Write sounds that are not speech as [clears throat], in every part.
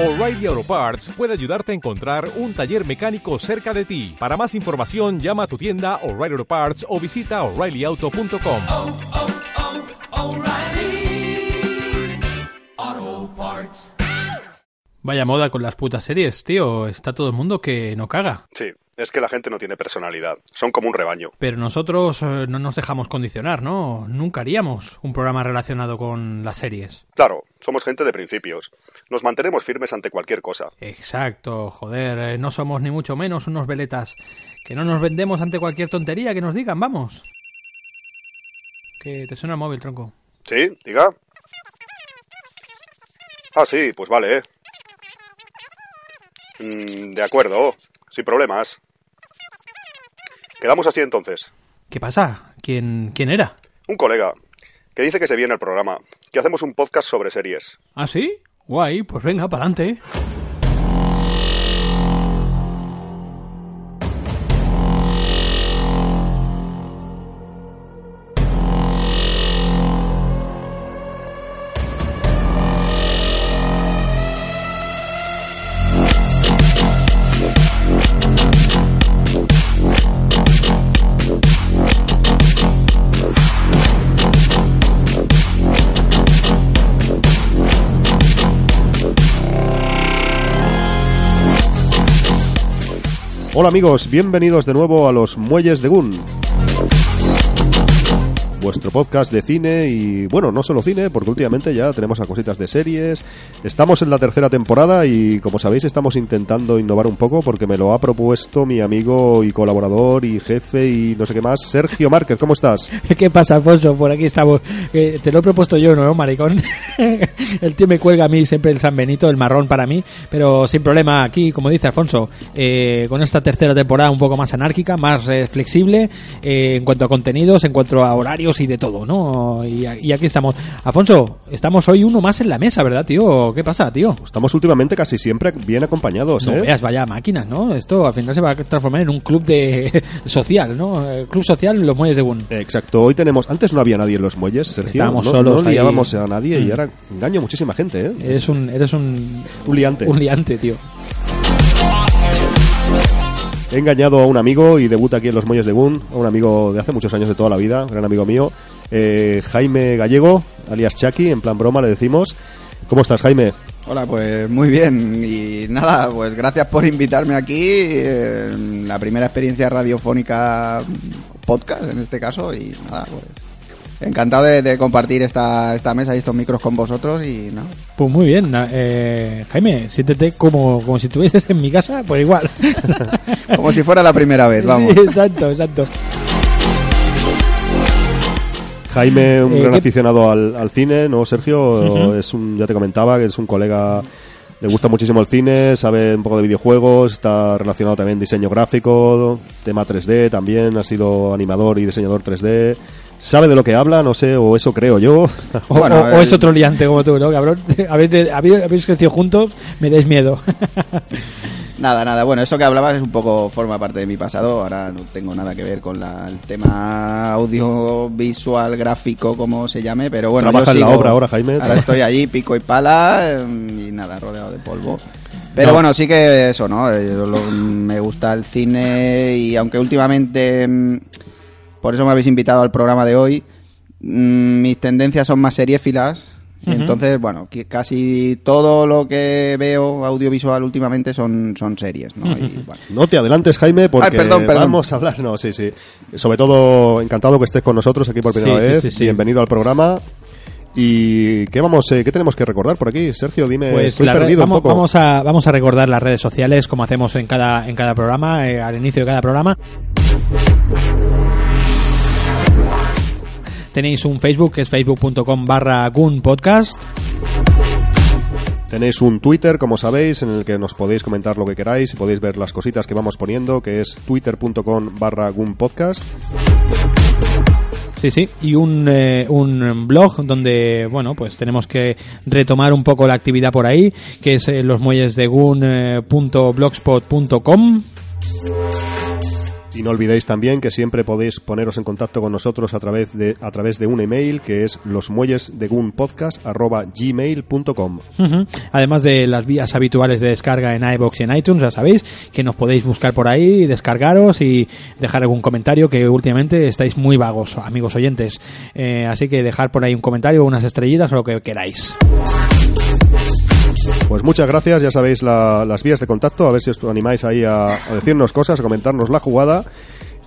O'Reilly Auto Parts puede ayudarte a encontrar un taller mecánico cerca de ti. Para más información, llama a tu tienda O'Reilly Auto Parts o visita oreillyauto.com. oh, oh, Parts. Vaya moda con las putas series, tío. Está todo el mundo que no caga. Sí, es que la gente no tiene personalidad. Son como un rebaño. Pero nosotros eh, no nos dejamos condicionar, ¿no? Nunca haríamos un programa relacionado con las series. Claro, somos gente de principios. Nos mantenemos firmes ante cualquier cosa. Exacto, joder, eh, no somos ni mucho menos unos veletas. Que no nos vendemos ante cualquier tontería que nos digan, vamos. Que te suena el móvil, tronco. ¿Sí? Diga. Ah, sí, pues vale, ¿eh? Mm, de acuerdo, sin problemas. Quedamos así entonces. ¿Qué pasa? ¿Quién, quién era? Un colega que dice que se viene al programa, que hacemos un podcast sobre series. ¿Ah, sí? Guay, pues venga, para adelante. Hola amigos, bienvenidos de nuevo a los Muelles de Gun. Vuestro podcast de cine y bueno, no solo cine, porque últimamente ya tenemos a cositas de series. Estamos en la tercera temporada y como sabéis estamos intentando innovar un poco porque me lo ha propuesto mi amigo y colaborador y jefe y no sé qué más, Sergio Márquez. ¿Cómo estás? [laughs] ¿Qué pasa, Alfonso? Por aquí estamos. Eh, te lo he propuesto yo, ¿no, maricón? [laughs] el tío me cuelga a mí siempre el San Benito, el marrón para mí, pero sin problema aquí, como dice Alfonso, eh, con esta tercera temporada un poco más anárquica, más eh, flexible en cuanto a contenidos, en cuanto a horarios y de todo, ¿no? Y, y aquí estamos. Alfonso, estamos hoy uno más en la mesa, ¿verdad, tío? ¿Qué pasa, tío? Estamos últimamente casi siempre bien acompañados, No ¿eh? veas, vaya máquinas, ¿no? Esto al final se va a transformar en un club de [laughs] social, ¿no? Club social Los Muelles de Gun. Exacto, hoy tenemos, antes no había nadie en los muelles, Sergio, Estábamos no, solos no ahí. liábamos a nadie y Mm. ahora engaño a muchísima gente, ¿eh? Eres un, eres un, un liante. un liante, tío. He engañado a un amigo y debuta aquí en los Muelles de Gun, a un amigo de hace muchos años de toda la vida, gran amigo mío, eh, Jaime Gallego, alias Chucky, en plan broma le decimos. ¿Cómo estás, Jaime? Hola, pues muy bien. Y nada, pues gracias por invitarme aquí. eh, la primera experiencia radiofónica podcast en este caso. Y nada, pues encantado de, de compartir esta, esta mesa y estos micros con vosotros. Y nada. Pues muy bien, eh, Jaime, siéntete como, como si estuvieses en mi casa, pues igual. [laughs] Como si fuera la primera vez, vamos. Sí, exacto, exacto. Jaime, un Eh, gran ¿qué- aficionado al, al cine, ¿no, Sergio? Es un, ya te comentaba que es un colega, le gusta muchísimo el cine, sabe un poco de videojuegos, está relacionado también diseño gráfico, tema 3D también, ha sido animador y diseñador 3D. Sabe de lo que habla, no sé, o eso creo yo. O, [laughs] Bueno, o- o el- es otro liante como tú, ¿no, cabrón? [laughs] Habéis, habéis, habéis crecido juntos, me dais miedo. [laughs] Nada, nada. Bueno, eso que hablabas es un poco forma parte de mi pasado. Ahora no tengo nada que ver con la- el tema audiovisual, gráfico, como se llame. Pero bueno, Trabaja yo en la obra ahora, Jaime. Ahora estoy allí, pico y pala, eh, y nada, rodeado de polvo. Pero No. bueno, sí que eso, ¿no? Eh, yo lo- me gusta el cine y aunque últimamente, mm, por eso me habéis invitado al programa de hoy, mm, mis tendencias son más seriéfilas. Y entonces, bueno, que casi todo lo que veo audiovisual últimamente son, son series, ¿no? Y, bueno, No te adelantes, Jaime, porque Ay, perdón, perdón. vamos a hablar. No, sí, sí. Sobre todo, encantado que estés con nosotros aquí por primera Sí, vez. sí, sí. Bienvenido al programa. ¿Y qué, vamos, eh, qué tenemos que recordar por aquí? Sergio, dime, Pues estoy perdido vamos, un poco. vamos a, vamos a recordar las redes sociales como hacemos en cada, en cada programa, eh, al inicio de cada programa. Tenéis un Facebook que es facebook.com barra Podcast. Tenéis un Twitter, como sabéis, en el que nos podéis comentar lo que queráis y podéis ver las cositas que vamos poniendo, que es twitter.com barra Podcast. Sí, sí. Y un, eh, un blog donde, bueno, pues tenemos que retomar un poco la actividad por ahí, que es eh, losmuellesdegun.blogspot.com. Y no olvidéis también que siempre podéis poneros en contacto con nosotros a través de, a través de un email que es losmuellesdegunpodcast.gmail.com Ujú. Además de las vías habituales de descarga en iBox y en iTunes, ya sabéis que nos podéis buscar por ahí, descargaros y dejar algún comentario que últimamente estáis muy vagos, amigos oyentes. Eh, así que dejar por ahí un comentario, unas estrellitas o lo que queráis. Pues muchas gracias, ya sabéis la- las vías de contacto, a ver si os animáis ahí a, a decirnos cosas, a comentarnos la jugada.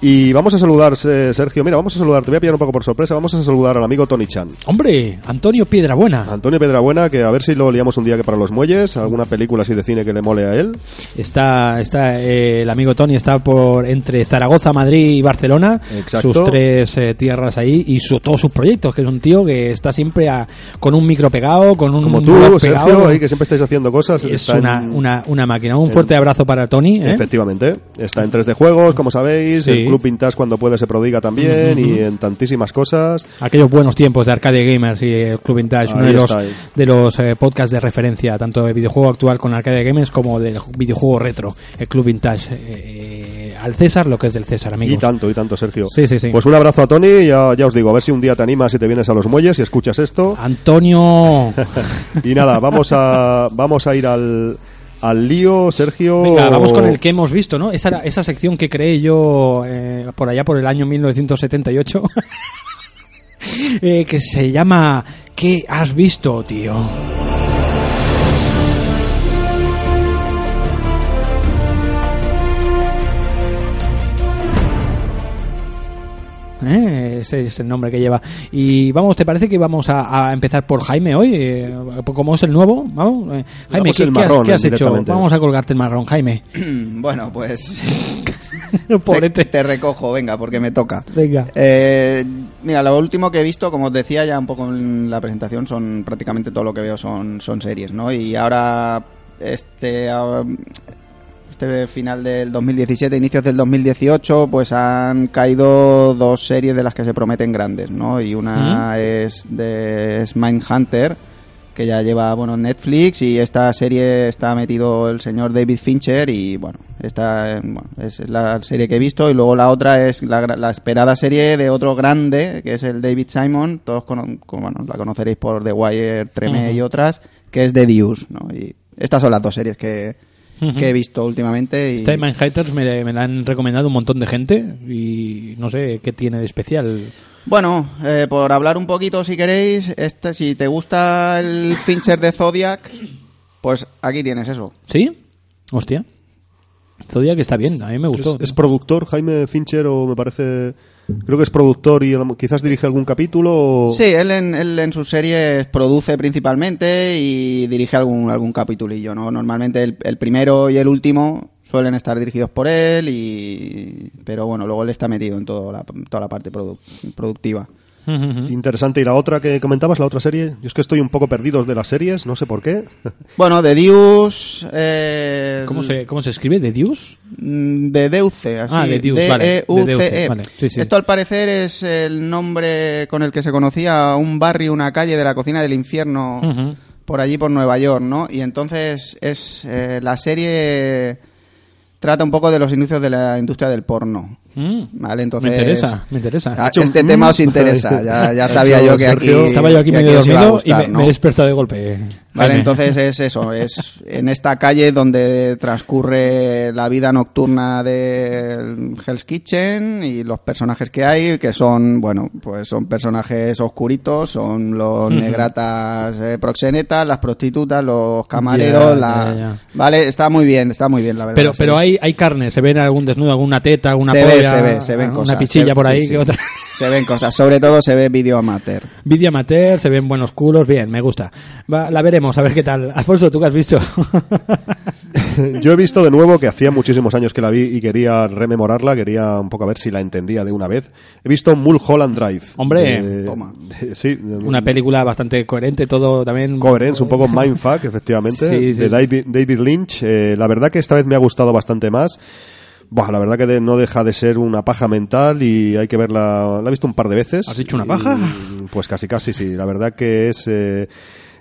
Y vamos a saludar, eh, Sergio, mira, vamos a saludar, te voy a pillar un poco por sorpresa, vamos a saludar al amigo Tony Chan. Hombre, Antonio Piedrabuena. Antonio Pedrabuena, que a ver si lo liamos un día que para los muelles, alguna película así de cine que le mole a él. Está, está eh, el amigo Tony está por entre Zaragoza, Madrid y Barcelona, Exacto. sus tres eh, tierras ahí y su, todos sus proyectos, que es un tío que está siempre a- con un micro pegado, con un Como tú, pegado. Sergio, ahí que siempre estáis haciendo cosas. es está una, en- una, una máquina. Un fuerte abrazo para Tony. ¿eh? Efectivamente, está en 3D Juegos, como sabéis, Sí. Club Vintage cuando puede se prodiga también y en tantísimas cosas. Aquellos buenos tiempos de Arcade Gamers y el Club Vintage, uno de los, ahí. de los eh, podcasts de referencia, tanto de videojuego actual con Arcade Gamers como del videojuego retro, el Club Vintage. eh, eh, al César lo que es del César, amigos. Y tanto, y tanto, Sergio. Sí, sí, sí. Pues un abrazo a Tony, y ya, ya os digo, a ver si un día te animas y te vienes a los muelles y escuchas esto. Antonio. [laughs] Y nada, vamos a, vamos a ir al, al lío, Sergio. Venga, vamos con el que hemos visto, ¿no? Esa, esa sección que creé yo eh, por allá por el año 1978, [laughs] eh, que se llama ¿Qué has visto, tío? Eh, ese es el nombre que lleva. Y vamos, ¿te parece que vamos a, a empezar por Jaime hoy? Eh, como es el nuevo, vamos. Eh, Jaime, ¿qué, has- marrón, qué has, hecho? Vamos a colgarte el marrón, Jaime. [clears throat] bueno, pues [laughs] te, te recojo, venga, porque me toca. Venga. Eh, mira, lo último que he visto, como os decía ya un poco en la presentación, son prácticamente todo lo que veo son, son series, ¿no? Y ahora, este, ah, este final del 2017, inicios del 2018, pues han caído dos series de las que se prometen grandes, ¿no? Y una es de es Mindhunter, que ya lleva, bueno, en Netflix, y esta serie está metido el señor David Fincher, y bueno, esta bueno, es la serie que he visto, y luego la otra es la, esperada serie de otro grande, que es el David Simon, todos con- bueno, la conoceréis por The Wire, Treme y otras, que es The Deuce, ¿no? Y estas son las dos series que, que he visto últimamente. Y... Este Mindhunters me, me la han recomendado un montón de gente y no sé qué tiene de especial. Bueno, eh, por hablar un poquito, si queréis, este, si te gusta el Fincher de Zodiac, pues aquí tienes eso. ¿Sí? Hostia. Zodiac está bien, a mí me gustó. ¿Es, es productor Jaime Fincher o me parece... Creo que es productor y quizás dirige algún capítulo. o- Sí, él en, él en sus series produce principalmente y dirige algún, algún capitulillo, ¿no? Normalmente el, el primero y el último suelen estar dirigidos por él, y pero bueno, luego él está metido en toda la, toda la parte produ- productiva. Interesante. ¿Y la otra que comentabas, la otra serie? Yo es que estoy un poco perdido de las series, no sé por qué. [laughs] Bueno, de Deus... Eh, ¿Cómo se, ¿Cómo se escribe? ¿De Deus? Mm, De Deuce, así. Ah, de Deuce, vale, D-E-U-C-E. Deuce, vale, sí, sí. Esto al parecer es el nombre con el que se conocía un barrio, una calle de la cocina del infierno por allí por Nueva York, ¿no? Y entonces es eh, la serie trata un poco de los inicios de la industria del porno. Mm. Vale, entonces Me interesa, me interesa. Ah, este tema os interesa. Ya, ya [laughs] sabía yo que aquí. Estaba yo aquí medio dormido y me, ¿no? me he despertado de golpe. Vale, entonces es eso, es en esta calle donde transcurre la vida nocturna del Hell's Kitchen y los personajes que hay, que son, bueno, pues son personajes oscuritos, son los negratas eh, proxenetas, las prostitutas, los camareros, la... Vale, está muy bien, está muy bien, la verdad. Pero, sí. pero hay, hay carne, se ven algún desnudo, alguna teta, alguna se ve, se ve, se ven una cosas. pichilla se- por ahí sí. que otra. Se ven cosas, sobre todo se ve vídeo amateur. Vídeo amateur, se ven buenos culos, bien, me gusta. Va, la veremos, a ver qué tal. Alfonso, ¿tú qué has visto? [laughs] Yo he visto de nuevo que hacía muchísimos años que la vi y quería rememorarla, quería un poco a ver si la entendía de una vez. He visto Mulholland Drive. Hombre, De- toma. de- sí, de- Una película bastante coherente, todo también. Coherence, un poco [laughs] mindfuck, efectivamente, Sí, sí, de sí. David, David Lynch. Eh, la verdad que esta vez me ha gustado bastante más. Buah, la verdad que de- no deja de ser una paja mental y hay que verla. La he visto un par de veces. ¿Has dicho una y, paja? pues casi, casi, sí. La verdad que es. eh,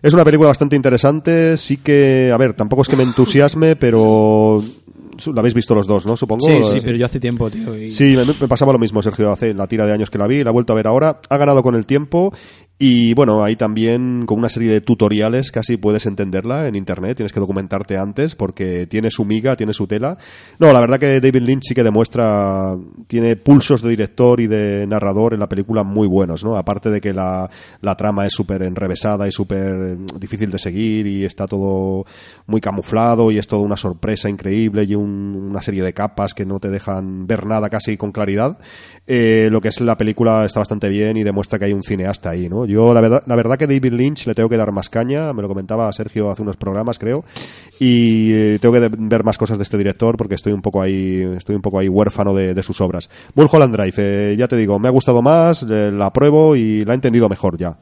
es una película bastante interesante. Sí que, a ver, tampoco es que me entusiasme, pero Lo habéis visto los dos, ¿no? Supongo. Sí, sí, pero yo hace tiempo, tío. y- Sí, me, me pasaba lo mismo, Sergio, hace la tira de años que la vi, la he vuelto a ver ahora, ha ganado con el tiempo y bueno, ahí también con una serie de tutoriales casi puedes entenderla en internet, tienes que documentarte antes porque tiene su miga, tiene su tela. No, la verdad que David Lynch sí que demuestra, tiene pulsos de director y de narrador en la película muy buenos, ¿no? Aparte de que la, la trama es súper enrevesada y súper difícil de seguir y está todo muy camuflado y es toda una sorpresa increíble y un- una serie de capas que no te dejan ver nada casi con claridad. Eh, lo que es la película está bastante bien y demuestra que hay un cineasta ahí, ¿no? Yo la verdad, la verdad que David Lynch le tengo que dar más caña, me lo comentaba Sergio hace unos programas, creo, y eh, tengo que ver más cosas de este director porque estoy un poco ahí, estoy un poco ahí huérfano de, de sus obras. Mulholland Drive, eh, ya te digo, me ha gustado más, eh, la apruebo y la he entendido mejor ya.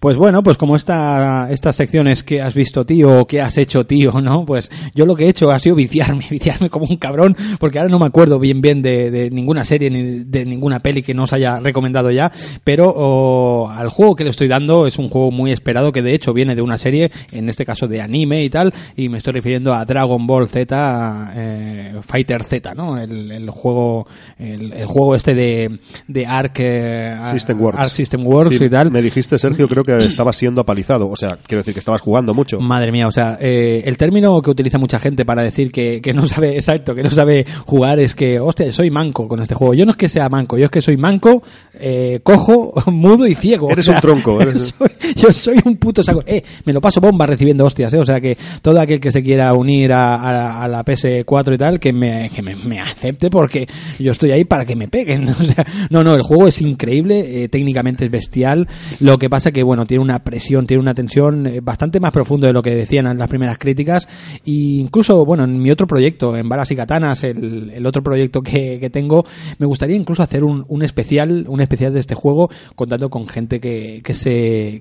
Pues bueno, pues como esta, estas secciones que has visto, tío, o que has hecho, tío, [laughs] ¿no? Pues yo lo que he hecho ha sido viciarme, [laughs] viciarme como un cabrón, porque ahora no me acuerdo bien bien de, de ninguna serie ni de ninguna peli que nos haya recomendado ya, pero oh, al juego que le estoy dando es un juego muy esperado que de hecho viene de una serie, en este caso de anime y tal, y me estoy refiriendo a Dragon Ball Z, eh, Fighter Z, ¿no? El, el juego, el, el juego este de, de Arc, eh, System Works. Arc System Works Sí, y tal. Me dijiste, Sergio, creo que estabas siendo apalizado. O sea, quiero decir que estabas jugando mucho. Madre mía, o sea, eh, el término que utiliza mucha gente para decir que, que no sabe, exacto, que no sabe jugar es que, hostia, soy manco con este juego. Yo no es que sea manco, yo es que soy manco, eh, cojo, [laughs] mudo y ciego. Eres O sea, [laughs] un tronco, eres- soy- [laughs] yo soy un puto saco. Eh, me lo paso bomba recibiendo hostias, eh. O sea que todo aquel que se quiera unir a, la PS4 y tal, que me, que me, me acepte porque yo estoy ahí para que me peguen. [laughs] O sea, no, no, el juego es increíble, eh, técnicamente es bestial. Lo que pasa que, bueno, tiene una presión, tiene una tensión eh, bastante más profundo de lo que decían las primeras críticas. E incluso, bueno, en mi otro proyecto, en Balas y Katanas, el, otro proyecto que, tengo, me gustaría incluso hacer un, especial, un especial de este juego, contando con gente que, que se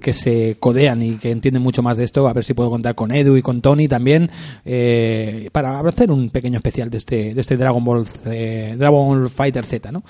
codean y que entienden mucho más de esto, a ver si puedo contar con Edu y con Tony también, eh, para hacer un pequeño especial de este, de este Dragon Ball, eh, Dragon Fighter Z, ¿no?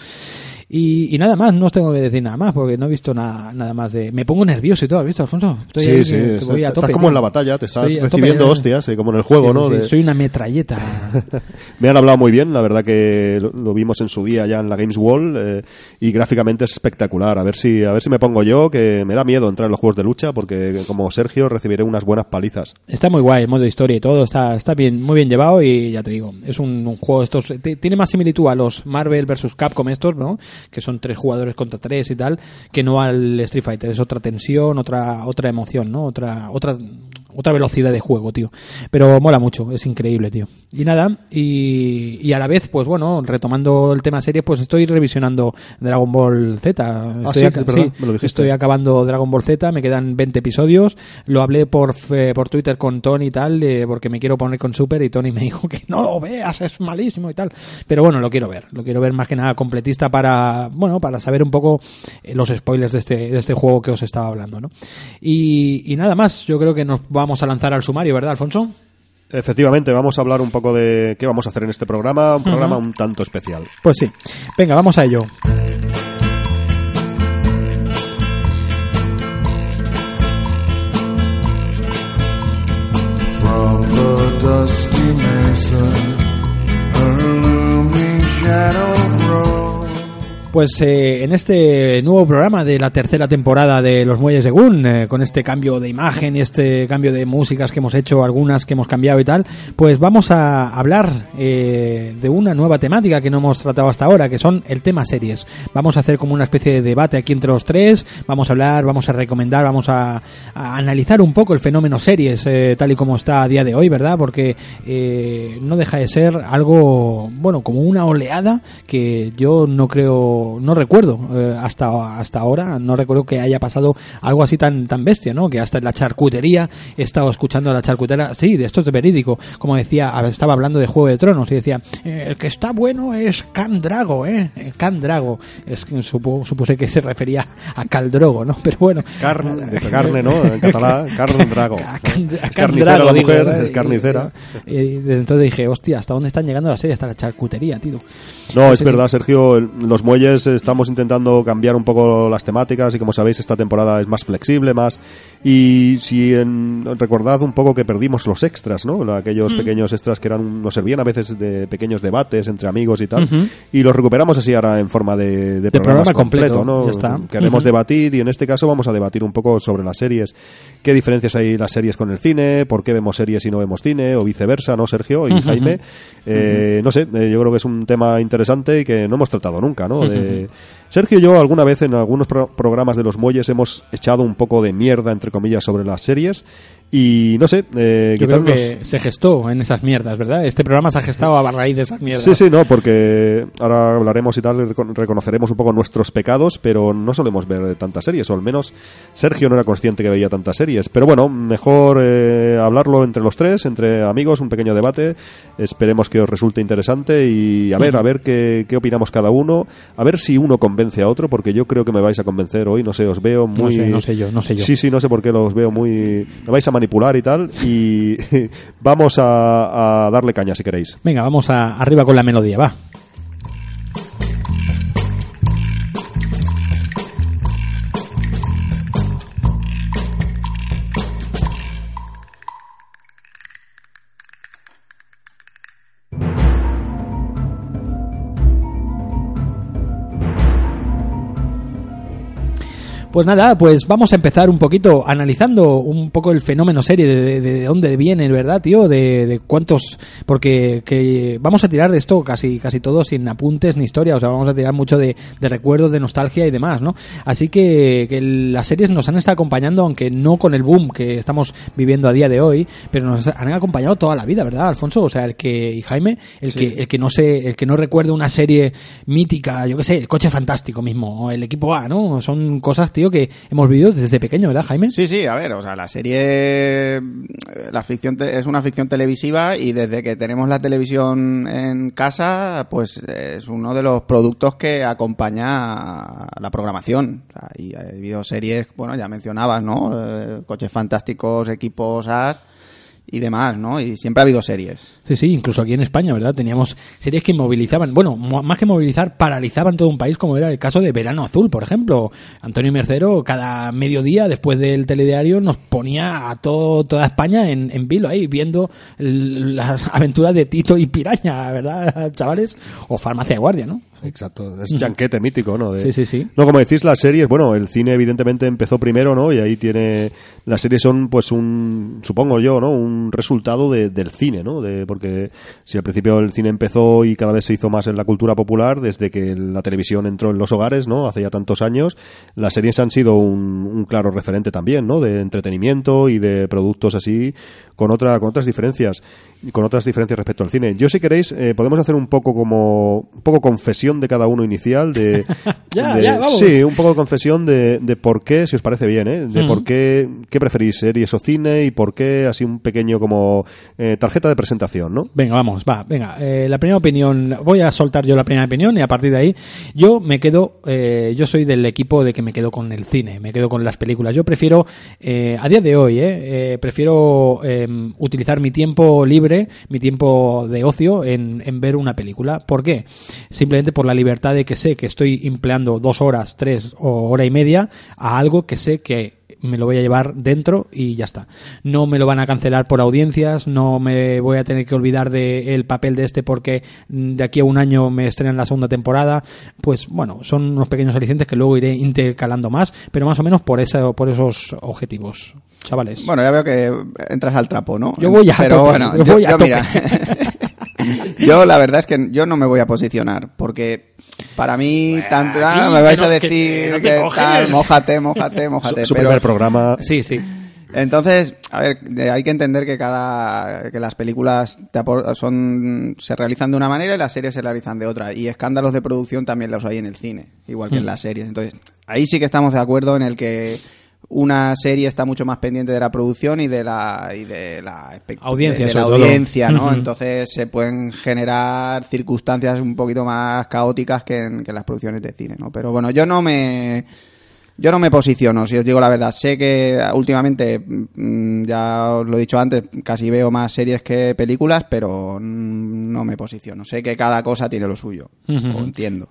Y, y nada más, no os tengo que decir nada más, porque no he visto nada, nada más de... Me pongo nervioso y todo, ¿has visto, Alfonso? Estoy sí, ahí, sí. que- está- voy a estás tope, como tío. en la batalla, te estás Estoy a tope, recibiendo ya. hostias, eh, como en el juego, Sí, ¿no? sí, De- Soy una metralleta. [laughs] Me han hablado muy bien, la verdad que lo, lo vimos en su día ya en la Games Wall eh, y gráficamente es espectacular. A ver si a ver si me pongo yo, que me da miedo entrar en los juegos de lucha porque como Sergio recibiré unas buenas palizas. Está muy guay, el modo historia y todo, está, está bien, muy bien llevado y ya te digo, es un, un juego de estos, tiene más similitud a los Marvel vs Capcom estos, ¿no? Que son tres jugadores contra tres y tal, que no al Street Fighter, es otra tensión, otra, otra emoción, ¿no? Otra, otra, otra velocidad de juego, tío. Pero mola mucho, es increíble, tío. Y nada, y, y a la vez, pues bueno, retomando el tema serie, pues estoy revisionando Dragon Ball Z. Ah, Estoy sí, me lo estoy acabando Dragon Ball Z, me quedan 20 episodios. Lo hablé por, fe- por Twitter con Tony y tal, eh, porque me quiero poner con Super y Tony me [laughs] dijo que no lo veas, es malísimo y tal. Pero bueno, lo quiero ver, lo quiero ver más que nada completista para, bueno, para saber un poco eh, los spoilers de este, de este juego que os estaba hablando, ¿no? Y, y nada más, yo creo que nos vamos a lanzar al sumario, ¿verdad, Alfonso? Efectivamente, vamos a hablar un poco de qué vamos a hacer en este programa, un programa un tanto especial. Pues sí. Venga, vamos a ello. From the dusty mesa, a looming shadow grows. Pues eh, en este nuevo programa de la tercera temporada de Los Muelles de Gun, eh, con este cambio de imagen y este cambio de músicas que hemos hecho, algunas que hemos cambiado y tal, pues vamos a hablar eh, de una nueva temática que no hemos tratado hasta ahora, que son el tema series. Vamos a hacer como una especie de debate aquí entre los tres, vamos a hablar, vamos a recomendar, vamos a, a analizar un poco el fenómeno series eh, tal y como está a día de hoy, ¿verdad? Porque eh, no deja de ser algo, bueno, como una oleada que yo no creo, no recuerdo eh, hasta hasta ahora, no recuerdo que haya pasado algo así tan tan bestia, ¿no? Que hasta en la charcutería he estado escuchando a la charcutera, sí, de esto es verídico, como decía, estaba hablando de Juego de Tronos y decía, eh, el que está bueno es Can Drago, ¿eh? Eh, Can Drago, es que supo- supuse que se refería a Caldrogo, ¿no? Pero bueno, Carne, de carne, ¿no? En catalán, [laughs] carne drago. Es carnicera la mujer, es carnicera. Y, y desde entonces dije, hostia, ¿hasta dónde están llegando las series? Hasta la charcutería, tío. No, es verdad, Sergio, los muelles Muelles estamos intentando cambiar un poco las temáticas y como sabéis esta temporada es más flexible, más y si en- recordad un poco que perdimos los extras, ¿no? Mm. Aquellos pequeños extras que eran nos servían a veces de pequeños debates entre amigos y tal y los recuperamos así ahora en forma de, de, programas programa completo, ¿no? ya está. Queremos debatir y en este caso vamos a debatir un poco sobre las series, qué diferencias hay las series con el cine, por qué vemos series y no vemos cine o viceversa, ¿no, Sergio y Jaime? Eh, No sé, eh, yo creo que es un tema interesante y que no hemos tratado nunca, ¿no? De- Sergio y yo alguna vez en algunos pro- programas de los muelles hemos echado un poco de mierda, entre comillas, sobre las series y no sé, eh, Yo creo que nos- se gestó en esas mierdas, ¿verdad? Este programa se ha gestado a raíz de esas mierdas. Sí, sí, no, porque ahora hablaremos y tal, reco- reconoceremos un poco nuestros pecados, pero no solemos ver tantas series, o al menos Sergio no era consciente que veía tantas series. Pero bueno, mejor eh, hablarlo entre los tres, entre amigos, un pequeño debate. Esperemos que os resulte interesante y a ver, a ver qué, qué opinamos cada uno, a ver si uno convence a otro, porque yo creo que me vais a convencer hoy, no sé, os veo muy... sé, no sé yo, no sé yo. Sí, sí, no sé por qué los veo muy... Me vais a manipular y tal, y [laughs] vamos a, a darle caña si queréis. Venga, vamos a, arriba con la melodía, va. Pues nada, pues vamos a empezar un poquito analizando un poco el fenómeno serie, de, de- de dónde viene, ¿verdad, tío? De, de cuántos... Porque que vamos a tirar de esto casi casi todo sin apuntes ni historia, o sea, vamos a tirar mucho de, recuerdos, de nostalgia y demás, ¿no? Así que, que las series nos han estado acompañando, aunque no con el boom que estamos viviendo a día de hoy, pero nos han acompañado toda la vida, ¿verdad, Alfonso? O sea, el que... Y Jaime, el que el que no se... El que no recuerde una serie mítica, yo qué sé, el coche fantástico mismo, o el equipo A, ¿no? Son cosas, tío, que hemos vivido desde pequeño, ¿verdad, Jaime? Sí, sí, a ver, o sea, la serie, eh, la ficción es una ficción televisiva y desde que tenemos la televisión en casa, pues es uno de los productos que acompaña la programación. O sea, y ha habido series, bueno, ya mencionabas, ¿no? Eh, coches fantásticos, equipos AS y demás, ¿no? Y siempre ha habido series. Sí, sí, incluso aquí en España, ¿verdad? Teníamos series que movilizaban, bueno, más que movilizar, paralizaban todo un país, como era el caso de Verano Azul, por ejemplo. Antonio Mercero, cada mediodía, después del telediario, nos ponía a todo, toda España en, en vilo ahí, viendo las aventuras de Tito y Piraña, ¿verdad, [laughs] chavales? O Farmacia de Guardia, ¿no? Exacto, es chanquete mítico, ¿no? De- Sí, sí, sí. No, como decís, las series, bueno, el cine evidentemente empezó primero, ¿no? Y ahí tiene, las series son pues un, supongo yo, ¿no? Un resultado de- del cine, ¿no? De, porque si al principio el cine empezó y cada vez se hizo más en la cultura popular, desde que la televisión entró en los hogares, ¿no? Hace ya tantos años, las series han sido un, un claro referente también, ¿no? De entretenimiento y de productos así, con, otra, con otras diferencias, y con otras diferencias respecto al cine. Yo si queréis, eh, podemos hacer un poco como, un poco confesión de cada uno inicial, de, [laughs] Ya, de- ya, vamos. Sí, un poco de confesión de, de por qué, si os parece bien, ¿eh? De por qué, qué preferís, series o cine y por qué así un pequeño como eh, tarjeta de presentación, ¿no? Venga, vamos, va, venga. Eh, la primera opinión, voy a soltar yo la primera opinión y a partir de ahí yo me quedo, eh, yo soy del equipo de que me quedo con el cine, me quedo con las películas. Yo prefiero, eh, a día de hoy, eh, eh, prefiero eh, utilizar mi tiempo libre, mi tiempo de ocio en, en ver una película. ¿Por qué? Simplemente por la libertad de que sé que estoy empleando dos horas, tres o hora y media a algo que sé que me lo voy a llevar dentro y ya está. No me lo van a cancelar por audiencias, no me voy a tener que olvidar del papel de este porque de aquí a un año me estrenan la segunda temporada. Pues bueno, son unos pequeños alicientes que luego iré intercalando más, pero más o menos por, esa, por esos objetivos, chavales. Bueno, ya veo que entras al trapo, ¿no? Yo voy a Pero tope, bueno, yo yo, voy a tope. mira, [laughs] [laughs] yo la verdad es que yo no me voy a posicionar porque para mí tanto ah, aquí, me vais que a que- decir que no que, coges. tal, mójate, mójate, mójate, Su, su pero primer programa. sí, sí. entonces, a ver, hay que entender que cada que las películas te son se realizan de una manera y las series se realizan de otra y escándalos de producción también los hay en el cine, igual que Mm. en las series. Entonces, ahí sí que estamos de acuerdo en el que una serie está mucho más pendiente de la producción y de la y de la Audiencia, de, de la audiencia, ¿no? Entonces se pueden generar circunstancias un poquito más caóticas que en, que en las producciones de cine, ¿no? Pero bueno, yo no me yo no me posiciono, si os digo la verdad. Sé que últimamente, mm, ya os lo he dicho antes, casi veo más series que películas, pero no me posiciono. Sé que cada cosa tiene lo suyo. Lo entiendo.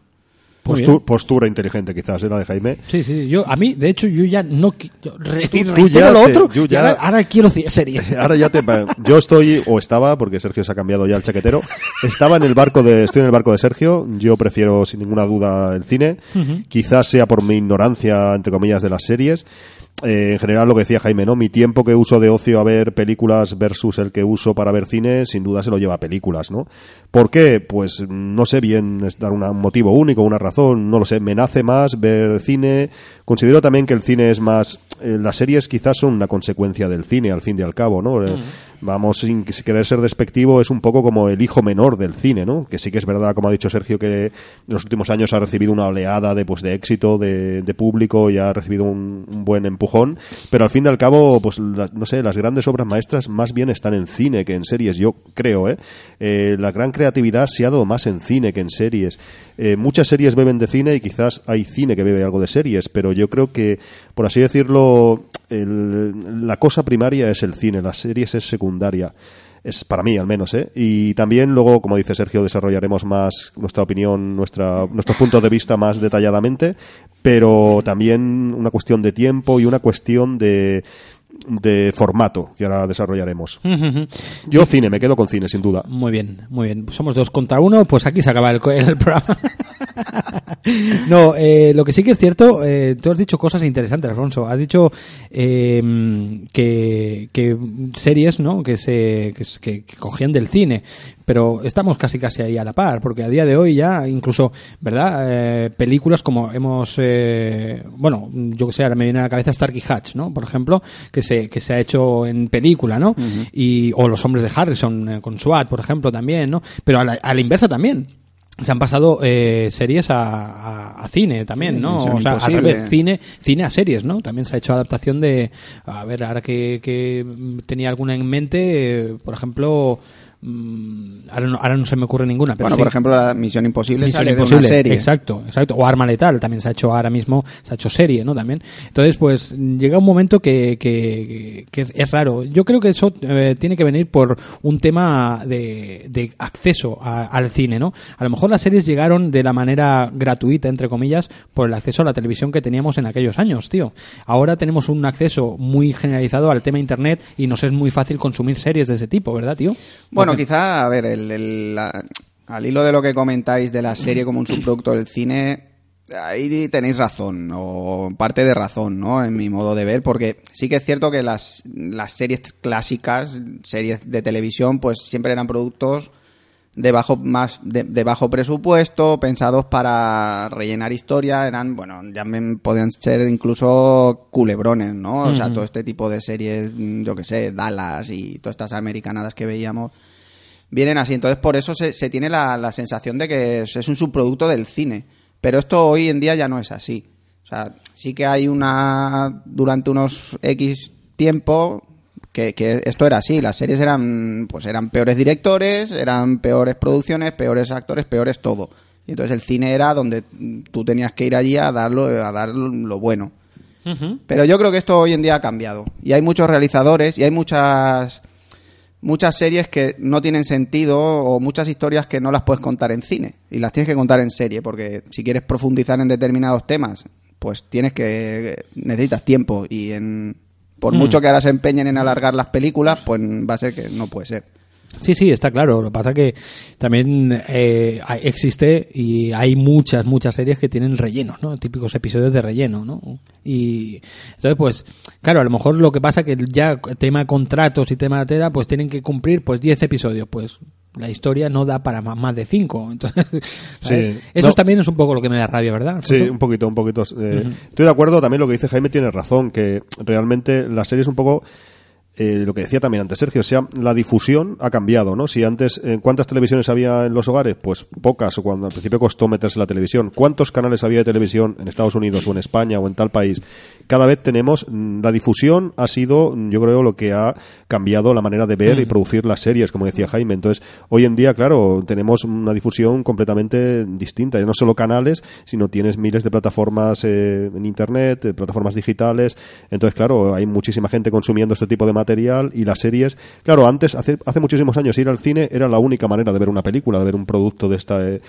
Muy Postu- bien. postura inteligente, quizás, era de Jaime. Sí, sí, yo, a mí, de hecho, yo ya no, re- Tú- tú ya lo te- otro, yo ya- ahora, ahora quiero series. [laughs] Ahora ya te. Yo estoy, o estaba, porque Sergio se ha cambiado ya el chaquetero. Estaba en el barco de. Estoy en el barco de Sergio. Yo prefiero, sin ninguna duda, el cine. Quizás sea por mi ignorancia, entre comillas, de las series. Eh, en general, lo que decía Jaime, ¿no? Mi tiempo que uso de ocio a ver películas versus el que uso para ver cine, sin duda se lo lleva a películas, ¿no? ¿Por qué? Pues no sé bien es dar una- un motivo único, una razón, no lo sé. Me nace más ver cine. Considero también que el cine es más. eh, las series quizás son una consecuencia del cine, al fin y al cabo, ¿no? Vamos, sin que- sin querer ser despectivo, es un poco como el hijo menor del cine, ¿no? Que sí que es verdad, como ha dicho Sergio, que en los últimos años ha recibido una oleada de, pues, de éxito, de, de público y ha recibido un, un buen empujón. Pero al fin y al cabo, pues, la- no sé, las grandes obras maestras más bien están en cine que en series, yo creo, ¿eh? Eh, la gran creatividad se ha dado más en cine que en series. Eh, muchas series beben de cine y quizás hay cine que bebe algo de series, pero yo creo que, por así decirlo, el- la cosa primaria es el cine, las series es secundaria. Es para mí, al menos, ¿eh? Y también luego, como dice Sergio, desarrollaremos más nuestra opinión, nuestra, nuestros puntos de vista más detalladamente, pero también una cuestión de tiempo y una cuestión de, de formato que ahora desarrollaremos. Yo cine, me quedo con cine, sin duda. Muy bien, muy bien. Somos dos contra uno, pues aquí se acaba el, [laughs] el programa. [laughs] no, eh, lo que sí que es cierto, eh, tú has dicho cosas interesantes, Alfonso. Has dicho eh, que, que series, ¿no? Que se que- que cogían del cine, pero estamos casi casi ahí a la par, porque a día de hoy ya incluso, ¿verdad? Eh, películas como hemos, eh, bueno, yo que sé, ahora me viene a la cabeza Starkey Hatch, ¿no? Por ejemplo, que se que se ha hecho en película, ¿no? Y o los hombres de Harrison eh, con SWAT, por ejemplo, también, ¿no? Pero a la, a la inversa también. Se han pasado eh, series a, a- a cine también, ¿no? O sea, al Imposible. revés, cine, cine a series, ¿no? También se ha hecho adaptación de, a ver, ahora que, que tenía alguna en mente, eh, por ejemplo, ahora, no, ahora no se me ocurre ninguna, pero Bueno, sí. por ejemplo, la Misión Imposible Misión sale de una serie. Exacto, exacto. O Arma Letal también se ha hecho ahora mismo, se ha hecho serie, ¿no? También. Entonces, pues llega un momento que, que, que es, es raro. Yo creo que eso eh, tiene que venir por un tema de, de acceso a- al cine, ¿no? A lo mejor las series llegaron de la manera gratuita, entre comillas, por el acceso a la televisión que teníamos en aquellos años, tío. Ahora tenemos un acceso muy generalizado al tema internet y nos es muy fácil consumir series de ese tipo, ¿verdad, tío? Bueno, Porque- quizá, a ver, el, el- la- al hilo de lo que comentáis de la serie como un subproducto del cine, ahí tenéis razón, o parte de razón, ¿no? En mi modo de ver, porque sí que es cierto que las, las series clásicas, series de televisión, pues siempre eran productos de bajo más de, de bajo presupuesto pensados para rellenar historia eran bueno ya me- podían ser incluso culebrones no o sea todo este tipo de series yo que sé Dallas y todas estas americanadas que veíamos vienen así. Entonces por eso se, se tiene la, la sensación de que es, es un subproducto del cine. Pero esto hoy en día ya no es así. O sea sí que hay una durante unos x tiempo que, que esto era así, las series eran pues eran peores directores, eran peores producciones, peores actores, peores todo. Y entonces el cine era donde tú tenías que ir allí a darlo a dar lo bueno. Pero yo creo que esto hoy en día ha cambiado. Y hay muchos realizadores y hay muchas muchas series que no tienen sentido o muchas historias que no las puedes contar en cine y las tienes que contar en serie porque si quieres profundizar en determinados temas, pues tienes que necesitas tiempo y en por Mm. mucho que ahora se empeñen en alargar las películas, pues va a ser que no puede ser. Sí, sí, está claro. Lo que pasa que también eh, existe y hay muchas, muchas series que tienen rellenos, ¿no? Típicos episodios de relleno, ¿no? Y entonces, pues, claro, a lo mejor lo que pasa que ya tema contratos y tema de tela, pues tienen que cumplir pues 10 episodios, pues la historia no da para más de 5. Entonces, [laughs] ¿sabes? Sí. eso No. también es un poco lo que me da rabia, ¿verdad? Sí, un poquito, un poquito. eh, Estoy de acuerdo, también lo que dice Jaime tiene razón, que realmente la serie es un poco eh, lo que decía también antes Sergio, o sea, la difusión ha cambiado, ¿no? Si antes, eh, ¿cuántas televisiones había en los hogares? Pues pocas, o cuando al principio costó meterse la televisión. ¿Cuántos canales había de televisión en Estados Unidos o en España o en tal país? Cada vez tenemos, mm, la difusión ha sido, mm, yo creo, lo que ha cambiado la manera de ver y producir las series, como decía Jaime. Entonces, hoy en día, claro, tenemos una difusión completamente distinta. Ya no solo canales, sino tienes miles de plataformas eh, en Internet, eh, plataformas digitales. Entonces, claro, hay muchísima gente consumiendo este tipo de material y las series. Claro, antes, hace, hace muchísimos años, ir al cine era la única manera de ver una película, de ver un producto de esta. eh,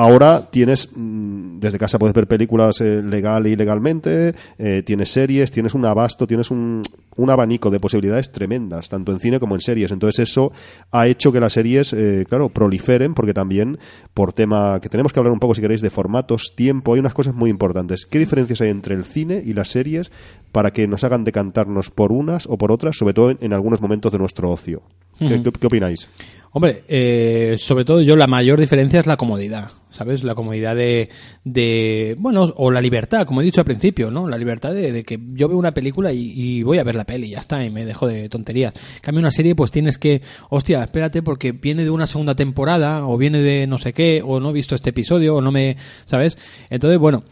Ahora tienes, mm, desde casa puedes ver películas eh, legal e ilegalmente, eh, tienes series, tienes un abasto, tienes un, un abanico de posibilidades tremendas, tanto en cine como en series. Entonces eso ha hecho que las series, eh, claro, proliferen, porque también por tema que tenemos que hablar un poco, si queréis, de formatos, tiempo, hay unas cosas muy importantes. ¿Qué diferencias hay entre el cine y las series para que nos hagan decantarnos por unas o por otras, sobre todo en, en algunos momentos de nuestro ocio? ¿Qué, opináis? Hombre, eh, sobre todo yo la mayor diferencia es la comodidad, ¿sabes? La comodidad de, de, bueno, o la libertad, como he dicho al principio, ¿no? La libertad de, de que yo veo una película y, y voy a ver la peli, y ya está, y me dejo de tonterías. En cambio, una serie, pues tienes que, hostia, espérate, porque viene de una segunda temporada, o viene de no sé qué, o no he visto este episodio, o no me, ¿sabes? Entonces, bueno,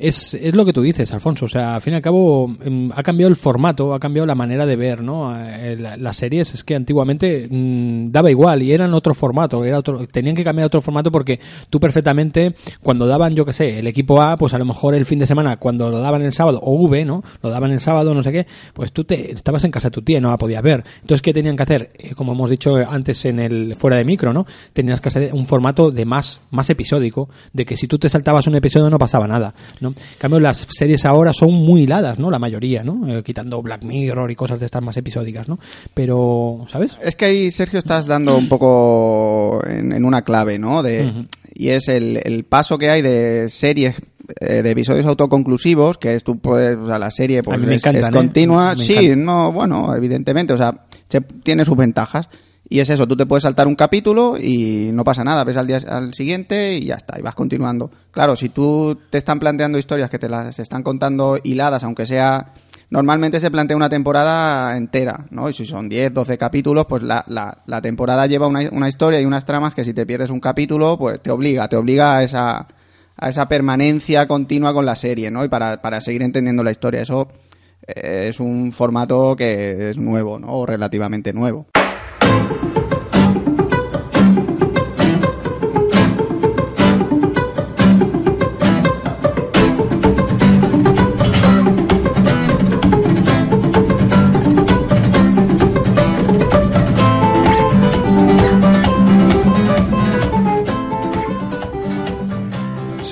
es, es lo que tú dices, Alfonso. O sea, al fin y al cabo mm, ha cambiado el formato, ha cambiado la manera de ver, ¿no? Eh, la- Las series es que antiguamente mm, daba igual y eran otro formato, era otro, tenían que cambiar otro formato porque tú perfectamente cuando daban, yo que sé, el equipo A, pues a lo mejor el fin de semana cuando lo daban el sábado o V, ¿no? Lo daban el sábado, no sé qué, pues tú te estabas en casa de tu tía, no la podías ver. Entonces, ¿qué tenían que hacer? Eh, como hemos dicho antes en el fuera de micro, ¿no? Tenías que hacer un formato de más más episódico, de que si tú te saltabas un episodio no pasaba nada, ¿no? En cambio, las series ahora son muy hiladas, ¿no? La mayoría, ¿no? Eh, quitando Black Mirror y cosas de estas más episódicas, ¿no? Pero, ¿sabes? Es que ahí, Sergio, estás dando un poco en, en una clave, ¿no? De. Y es el, el paso que hay de series, eh, de episodios autoconclusivos, que es tú puedes, o sea, la serie pues, es, encantan, es ¿eh? continua. Sí, no, bueno, evidentemente, o sea, se- tiene sus ventajas. Y es eso, tú te puedes saltar un capítulo y no pasa nada, ves al día al siguiente y ya está, y vas continuando. Claro, si tú te están planteando historias que te las están contando hiladas, aunque sea Normalmente se plantea una temporada entera, ¿no? Y si son 10, 12 capítulos, pues la, la, temporada lleva una, una historia y unas tramas que si te pierdes un capítulo, pues te obliga, te obliga a esa, a esa permanencia continua con la serie, ¿no? Y para, para seguir entendiendo la historia. Eso eh, es un formato que es nuevo, ¿no? O relativamente nuevo. thank you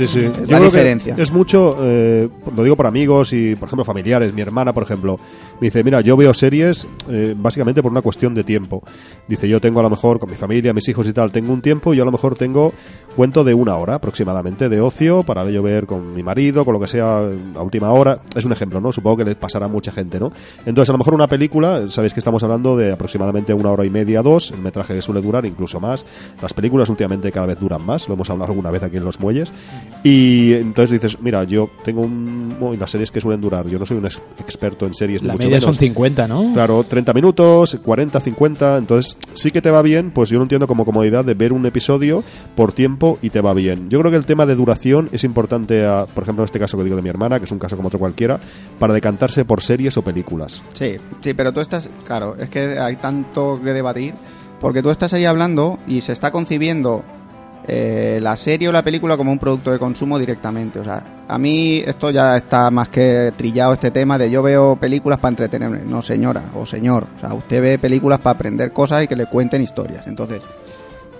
Sí, sí. Yo la creo que diferencia. Es mucho, eh, lo digo por amigos y, por ejemplo, familiares. Mi hermana, por ejemplo, me dice, mira, yo veo series eh, básicamente por una cuestión de tiempo. Dice, yo tengo a lo mejor con mi familia, mis hijos y tal, tengo un tiempo y yo a lo mejor tengo cuento de una hora aproximadamente de ocio para yo ver con mi marido, con lo que sea a última hora. Es un ejemplo, ¿no? Supongo que les pasará a mucha gente, ¿no? Entonces, a lo mejor una película, sabéis que estamos hablando de aproximadamente una hora y media, dos, el metraje que suele durar incluso más. Las películas últimamente cada vez duran más, lo hemos hablado alguna vez aquí en los muelles. Y entonces dices, mira, yo tengo un... bueno, y las series que suelen durar, yo no soy un ex- experto en series, ni La mucho media menos. son 50, ¿no? Claro, 30 minutos, 40, 50, entonces sí que te va bien, pues yo lo entiendo como comodidad de ver un episodio por tiempo y te va bien. Yo creo que el tema de duración es importante, a- por ejemplo, en este caso que digo de mi hermana, que es un caso como otro cualquiera, para decantarse por series o películas. Sí, sí, pero tú estás, claro, es que hay tanto que debatir, porque tú estás ahí hablando y se está concibiendo eh, la serie o la película como un producto de consumo directamente. O sea, a mí esto ya está más que trillado este tema de yo veo películas para entretenerme. No, señora o señor. O sea, usted ve películas para aprender cosas y que le cuenten historias. Entonces,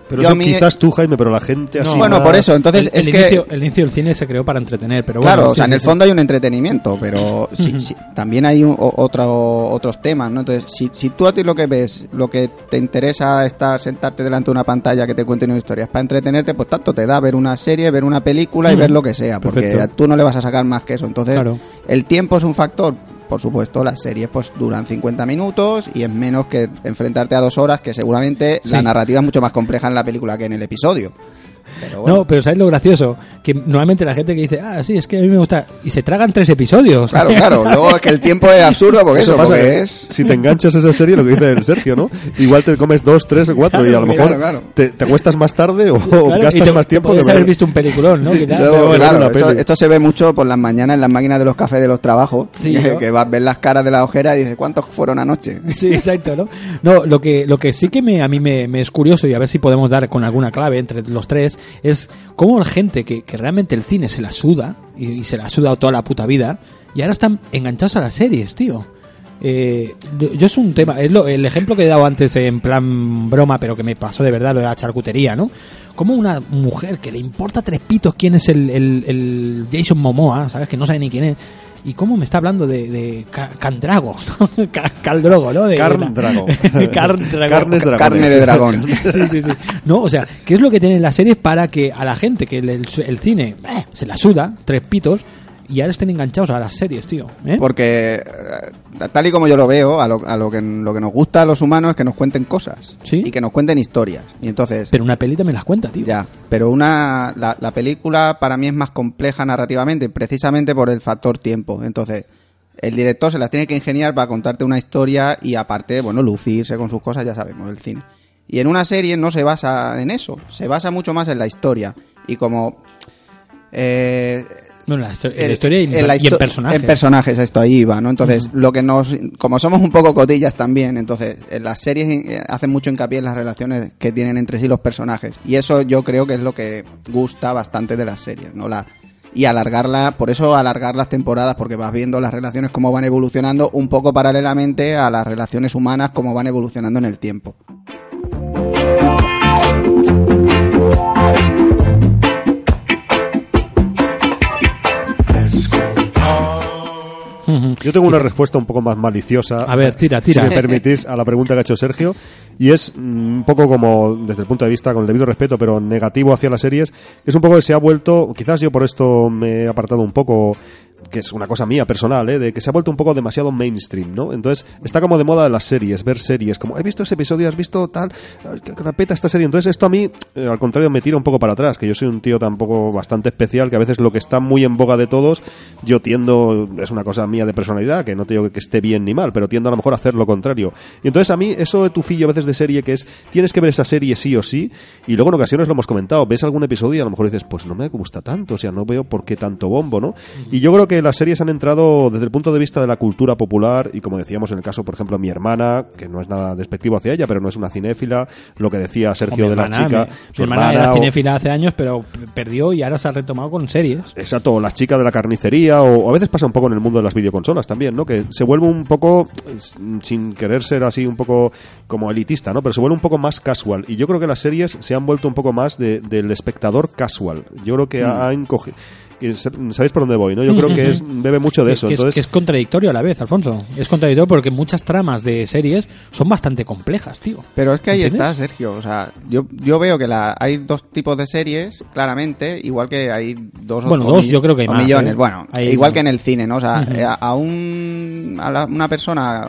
Pero Yo eso a mí- quizás tú, Jaime, pero la gente así. bueno, más- por eso, entonces el, es el que... inicio, el inicio del cine se creó para entretener, pero bueno. Claro, o sí, sea, en sí, el sí. fondo hay un entretenimiento, pero sí, sí, también hay un- o- otro, otros temas, ¿no? Entonces, si, si tú a ti lo que ves, lo que te interesa estar sentarte delante de una pantalla que te cuente una historia, es para entretenerte, pues tanto te da ver una serie, ver una película y ver lo que sea, porque Perfecto. tú no le vas a sacar más que eso. Entonces, Claro. el tiempo es un factor. Por supuesto, las series pues duran 50 minutos y es menos que enfrentarte a dos horas, que seguramente la narrativa es mucho más compleja en la película que en el episodio. Pero bueno. No, pero ¿sabes lo gracioso? Que normalmente la gente que dice, ah, sí, es que a mí me gusta. Y se tragan tres episodios. Claro, claro. [laughs] Luego es que el tiempo es absurdo porque eso, pasa porque que es... si te enganchas a esa serie, lo que dice el Sergio, ¿no? Igual te comes dos, tres o cuatro y a lo mejor claro, claro. Te, te acuestas más tarde o, Claro, y gastas te- más tiempo podías que haber visto un peliculón, ¿no? Luego, claro, esto, esto se ve mucho por las mañanas en las máquinas de los cafés de los trabajos, Sí, [laughs] que, ¿no? que vas a ver las caras de la ojera y dices, ¿cuántos fueron anoche? [laughs] Sí, exacto, ¿no? No, lo que, lo que sí que me, a mí me, me es curioso y a ver si podemos dar con alguna clave entre los tres es cómo la gente que, que realmente el cine se la suda y, se la ha sudado toda la puta vida y ahora están enganchados a las series, tío. Eh, yo yo es un tema, es lo- el ejemplo que he dado antes en plan broma, pero que me pasó de verdad, lo de la charcutería, ¿no? Como una mujer que le importa tres pitos quién es el, el- el Jason Momoa, ¿sabes? Que no sabe ni quién es. Y cómo me está hablando de, de Ca- Candrago, [laughs] ¿no? Ca- Caldrogo, ¿no? De, Carndrago. [laughs] Carndrago. Carnes dragones. Carne de dragón. [laughs] Sí, sí, sí. No, o sea, ¿qué es lo que tienen las series para que a la gente que el, el- el cine eh, se la suda, tres pitos, y ahora estén enganchados a las series, tío? ¿eh? Porque, eh, tal y como yo lo veo, a lo, a lo que, lo que nos gusta a los humanos es que nos cuenten cosas. Sí. Y que nos cuenten historias. Y entonces, Pero una pelita me las cuenta, tío. ya. Pero una, la, la película para mí es más compleja narrativamente, precisamente por el factor tiempo. Entonces, el director se las tiene que ingeniar para contarte una historia y aparte, bueno, lucirse con sus cosas, ya sabemos, el cine. Y en una serie no se basa en eso, se basa mucho más en la historia. Y como... Eh, Bueno, la, el- historia y, en- y personajes. En personajes, esto ahí iba, ¿no? Entonces, lo que nos. Como somos un poco cotillas también, entonces, en las series eh, hacen mucho hincapié en las relaciones que tienen entre sí los personajes. Y eso yo creo que es lo que gusta bastante de las series, ¿no? La. Y alargarla, por eso alargar las temporadas, porque vas viendo las relaciones cómo van evolucionando un poco paralelamente a las relaciones humanas, cómo van evolucionando en el tiempo. Yo tengo una respuesta un poco más maliciosa. A ver, tira, tira. Si me permitís, a la pregunta que ha hecho Sergio. Y es mm, un poco como, desde el punto de vista, con el debido respeto, pero negativo hacia las series, es un poco que se ha vuelto, quizás yo por esto me he apartado un poco, que es una cosa mía personal, ¿eh? de que se ha vuelto un poco demasiado mainstream, ¿no? Entonces, está como de moda las series, ver series, como, he visto ese episodio, has visto tal, que repeta esta serie. Entonces, esto a mí, eh, al contrario, me tira un poco para atrás, que yo soy un tío tampoco bastante especial, que a veces lo que está muy en boga de todos, yo tiendo, es una cosa mía de personalidad, que no te digo que esté bien ni mal, pero tiendo a lo mejor a hacer lo contrario. Y entonces a mí, eso de tufillo a veces de serie, que es, tienes que ver esa serie sí o sí, y luego en ocasiones lo hemos comentado, ves algún episodio y a lo mejor dices, pues no me gusta tanto, o sea, no veo por qué tanto bombo, ¿no? Y yo creo que las series han entrado desde el punto de vista de la cultura popular, y como decíamos en el caso, por ejemplo, mi hermana, que no es nada despectivo hacia ella, pero no es una cinéfila, lo que decía Sergio de la chica, mi- su mi hermana era o- cinéfila hace años, pero perdió y ahora se ha retomado con series. Exacto, o las chicas de la carnicería, o, a veces pasa un poco en el mundo de las videoconsolas también, ¿no? Que se vuelve un poco, s- sin querer ser así un poco como elitista, ¿no? Pero se vuelve un poco más casual. Y yo creo que las series se han vuelto un poco más de- del espectador casual. Yo creo que ha- han cogido... ¿Sabéis por dónde voy, no? Yo creo que es bebe mucho de eso. que, es, Entonces, que es contradictorio a la vez, Alfonso. Es contradictorio porque muchas tramas de series son bastante complejas, tío. Pero es que ahí ¿Entiendes? está, Sergio. O sea, yo, yo veo que la, hay dos tipos de series, claramente, igual que hay dos o- Bueno, o dos yo creo que hay más, millones. ¿eh? Bueno, Hay- igual que en el cine, ¿no? O sea, Ujú. eh, a, a un, a la- una persona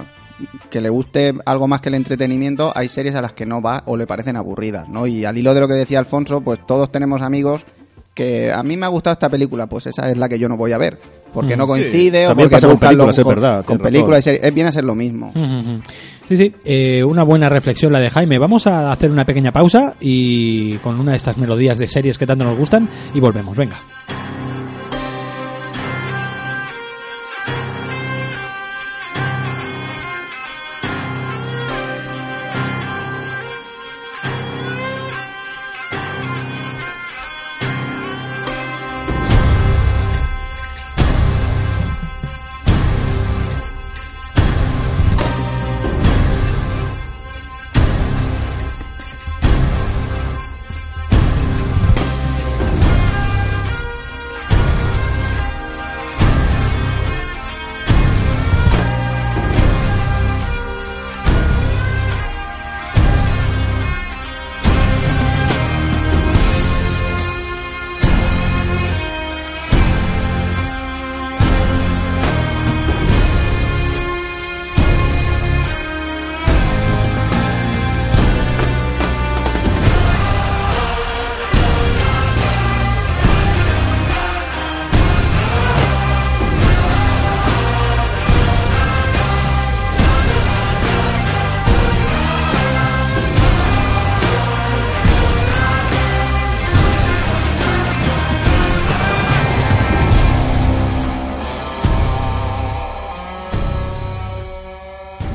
que le guste algo más que el entretenimiento, hay series a las que no va o le parecen aburridas, ¿no? Y al hilo de lo que decía Alfonso, pues todos tenemos amigos que a mí me ha gustado esta película, pues esa es la que yo no voy a ver, porque no coincide o También porque pasa con películas, es con- verdad, Con películas y series, viene a ser lo mismo. Ujú, ujú. Sí, sí, eh, una buena reflexión la de Jaime. Vamos a hacer una pequeña pausa y con una de estas melodías de series que tanto nos gustan y volvemos. Venga.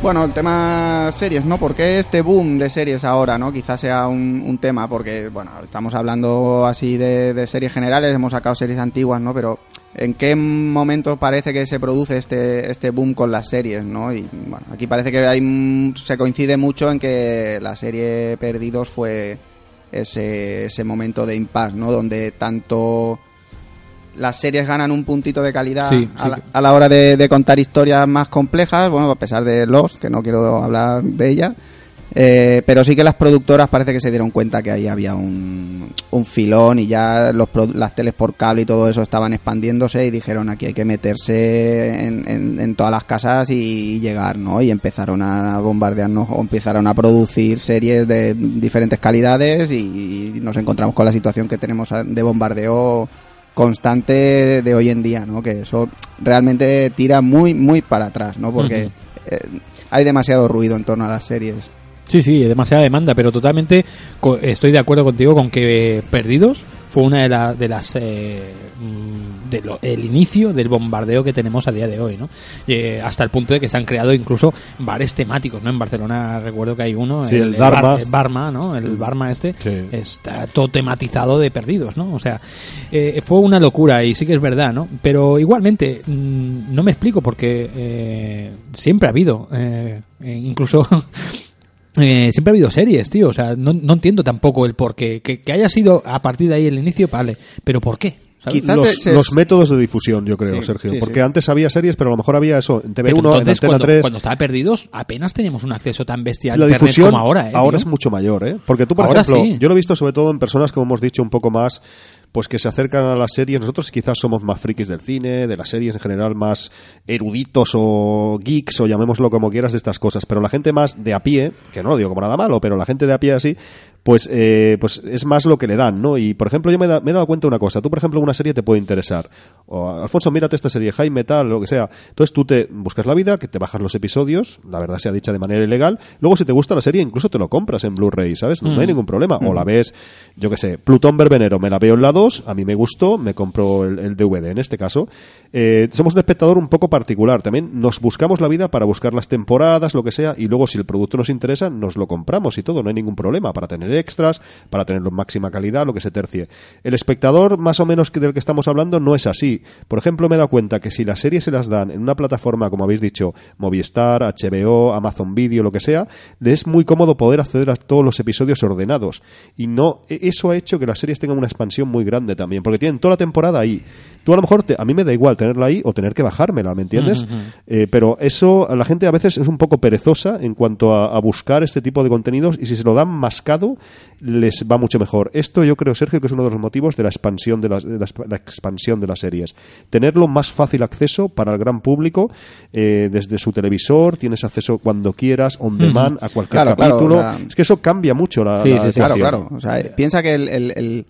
Bueno, el tema series, ¿no? ¿Por qué este boom de series ahora, no? Quizás sea un, tema, porque, bueno, estamos hablando así de, series generales, hemos sacado series antiguas, ¿no? Pero, ¿en qué momento parece que se produce este, este boom con las series, no? Y, bueno, aquí parece que hay, se coincide mucho en que la serie Perdidos fue ese, ese momento de impasse, ¿no? Donde tanto las series ganan un puntito de calidad Sí, a, la, a la hora de, de contar historias más complejas, bueno, a pesar de los, que no quiero hablar de ella, eh, pero sí que las productoras parece que se dieron cuenta que ahí había un, un filón y ya los, las teles por cable y todo eso estaban expandiéndose y dijeron aquí hay que meterse en, en- en todas las casas y, llegar, ¿no? Y empezaron a bombardearnos o empezaron a producir series de diferentes calidades y, y nos encontramos con la situación que tenemos de bombardeo constante de hoy en día, ¿no? Que eso realmente tira muy, muy para atrás, ¿no? Porque eh, hay demasiado ruido en torno a las series. Sí, sí, demasiada demanda, pero totalmente estoy de acuerdo contigo con que Perdidos fue una de, la- de las eh, mm, de lo- el inicio del bombardeo que tenemos a día de hoy, ¿no? Eh, hasta el punto de que se han creado incluso bares temáticos, ¿no? En Barcelona recuerdo que hay uno, Sí, el. Bar- el Barma, ¿no? El Barma este Sí. está todo tematizado de Perdidos, ¿no? O sea, eh, fue una locura y sí que es verdad, ¿no? Pero igualmente mm, no me explico porque eh, siempre ha habido, eh, incluso [laughs] Eh, siempre ha habido series, tío. O sea, no, no entiendo tampoco el por qué. Que, que haya sido a partir de ahí el inicio, vale. Pero ¿por qué? ¿Sabes? Quizás los, métodos de difusión, yo creo, Sí, Sergio. sí, porque sí. antes había series, pero a lo mejor había eso en TV1, Pero en entonces, Antena cuando, 3. cuando estaba perdidos, apenas teníamos un acceso tan bestial a la internet difusión como ahora, ¿eh, tío? es mucho mayor, ¿eh? Porque tú, por Ahora ejemplo, sí. yo lo he visto sobre todo en personas, como hemos dicho, un poco más, pues que se acercan a las series. Nosotros quizás somos más frikis del cine, de las series en general, más eruditos o geeks, o llamémoslo como quieras, de estas cosas. Pero la gente más de a pie, que no lo digo como nada malo, pero la gente de a pie así, pues, eh, pues es más lo que le dan, ¿no? Y, por ejemplo, yo me, da- me he dado cuenta de una cosa. Tú, por ejemplo, una serie te puede interesar. O, Alfonso, mírate esta serie, Jaime, tal, lo que sea. Entonces tú te buscas la vida, que te bajas los episodios, la verdad sea dicha de manera ilegal. Luego, si te gusta la serie, incluso te lo compras en Blu-ray, ¿sabes? No, no hay ningún problema. O la ves, yo qué sé, Plutón Verbenero, me la veo en la 2, a mí me gustó, me compro el, el DVD en este caso. Eh, somos un espectador un poco particular. También nos buscamos la vida para buscar las temporadas, lo que sea, y luego si el producto nos interesa, nos lo compramos y todo, no hay ningún problema. Para tener extras, para tenerlo en máxima calidad, lo que se tercie. El espectador, más o menos que del que estamos hablando, no es así. Por ejemplo, me he dado cuenta que si las series se las dan en una plataforma, como habéis dicho, Movistar, HBO, Amazon Video, lo que sea, es muy cómodo poder acceder a todos los episodios ordenados. Y no, e- eso ha hecho que las series tengan una expansión muy grande también, porque tienen toda la temporada ahí. Tú a lo mejor, te- a mí me da igual tenerla ahí o tener que bajármela, ¿me entiendes? Eh, pero eso, la gente a veces es un poco perezosa en cuanto a, a buscar este tipo de contenidos y si se lo dan mascado, les va mucho mejor. Esto yo creo, Sergio, que es uno de los motivos de la expansión de las, de la, exp- la expansión de las series. Tenerlo más fácil acceso para el gran público eh, desde su televisor, tienes acceso cuando quieras, on demand, a cualquier Claro, claro, capítulo. la- Es que eso cambia mucho la, Sí, la sí, sí. Claro, claro. O sea, eh, piensa que el, el- el-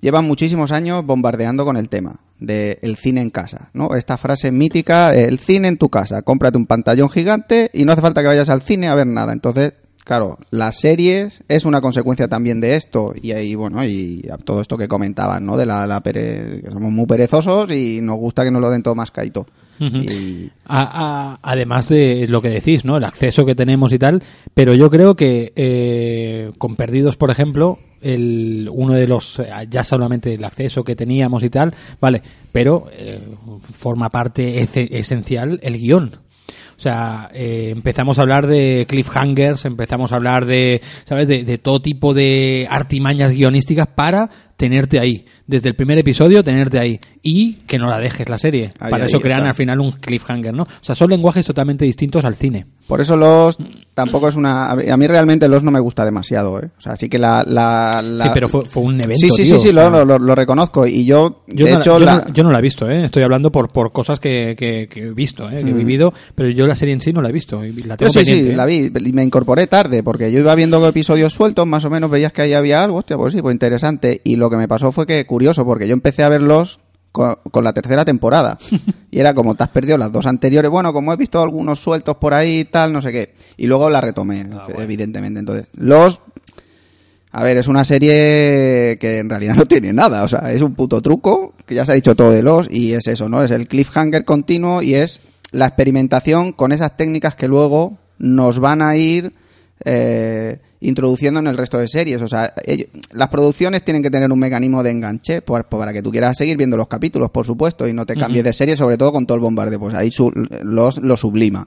llevan muchísimos años bombardeando con el tema de el cine en casa, ¿no? Esta frase mítica, el cine en tu casa, cómprate un pantallón gigante y no hace falta que vayas al cine a ver nada. Entonces, claro, las series es una consecuencia también de esto y ahí, bueno, y a todo esto que comentaban, ¿no? De la, la pere- que somos muy perezosos y nos gusta que nos lo den todo más caito. Ujú. Y A- a- además de lo que decís, ¿no? El acceso que tenemos y tal, pero yo creo que eh, con Perdidos, por ejemplo, el, uno de los, eh, ya solamente el acceso que teníamos y tal, vale, pero eh, forma parte ese- esencial el guion. O sea, eh, empezamos a hablar de cliffhangers, empezamos a hablar de, ¿sabes? De, de todo tipo de artimañas guionísticas para tenerte ahí. Desde el primer episodio, tenerte ahí. Y que no la dejes la serie. Ahí, para ahí eso crean está. al final un cliffhanger, ¿no? O sea, son lenguajes totalmente distintos al cine. Por eso los tampoco es una a mí realmente los no me gusta demasiado, ¿eh? O sea, sí que la, la, la- Sí, pero fue, fue un evento. Sí, sí, tío, sí, sí, o sea, lo, lo- lo reconozco y yo, Yo, de no, hecho yo, la- no, yo no la he visto, ¿eh? Estoy hablando por, por cosas que, que, que he visto, ¿eh? Que he Mm. vivido, pero yo la serie en sí no la he visto. La yo tengo sí, pendiente, sí, ¿eh? la vi y me incorporé tarde porque yo iba viendo episodios sueltos, más o menos veías que ahí había algo, hostia, pues sí, pues interesante y lo que me pasó fue que curioso porque yo empecé a verlos con, con la tercera temporada. [laughs] Y era como te has perdido las dos anteriores, bueno, como he visto algunos sueltos por ahí y tal, no sé qué, y luego la retomé, Ah, evidentemente. Entonces, los A ver, es una serie que en realidad [laughs] no tiene nada, o sea, es un puto truco, que ya se ha dicho todo de los, y es eso, ¿no? Es el cliffhanger continuo y es la experimentación con esas técnicas que luego nos van a ir eh, introduciendo en el resto de series. O sea, ellos- las producciones tienen que tener un mecanismo de enganche pues, pues, para que tú quieras seguir viendo los capítulos, por supuesto, y no te cambies de serie, sobre todo con todo el bombardeo. Pues ahí su- los, lo sublima.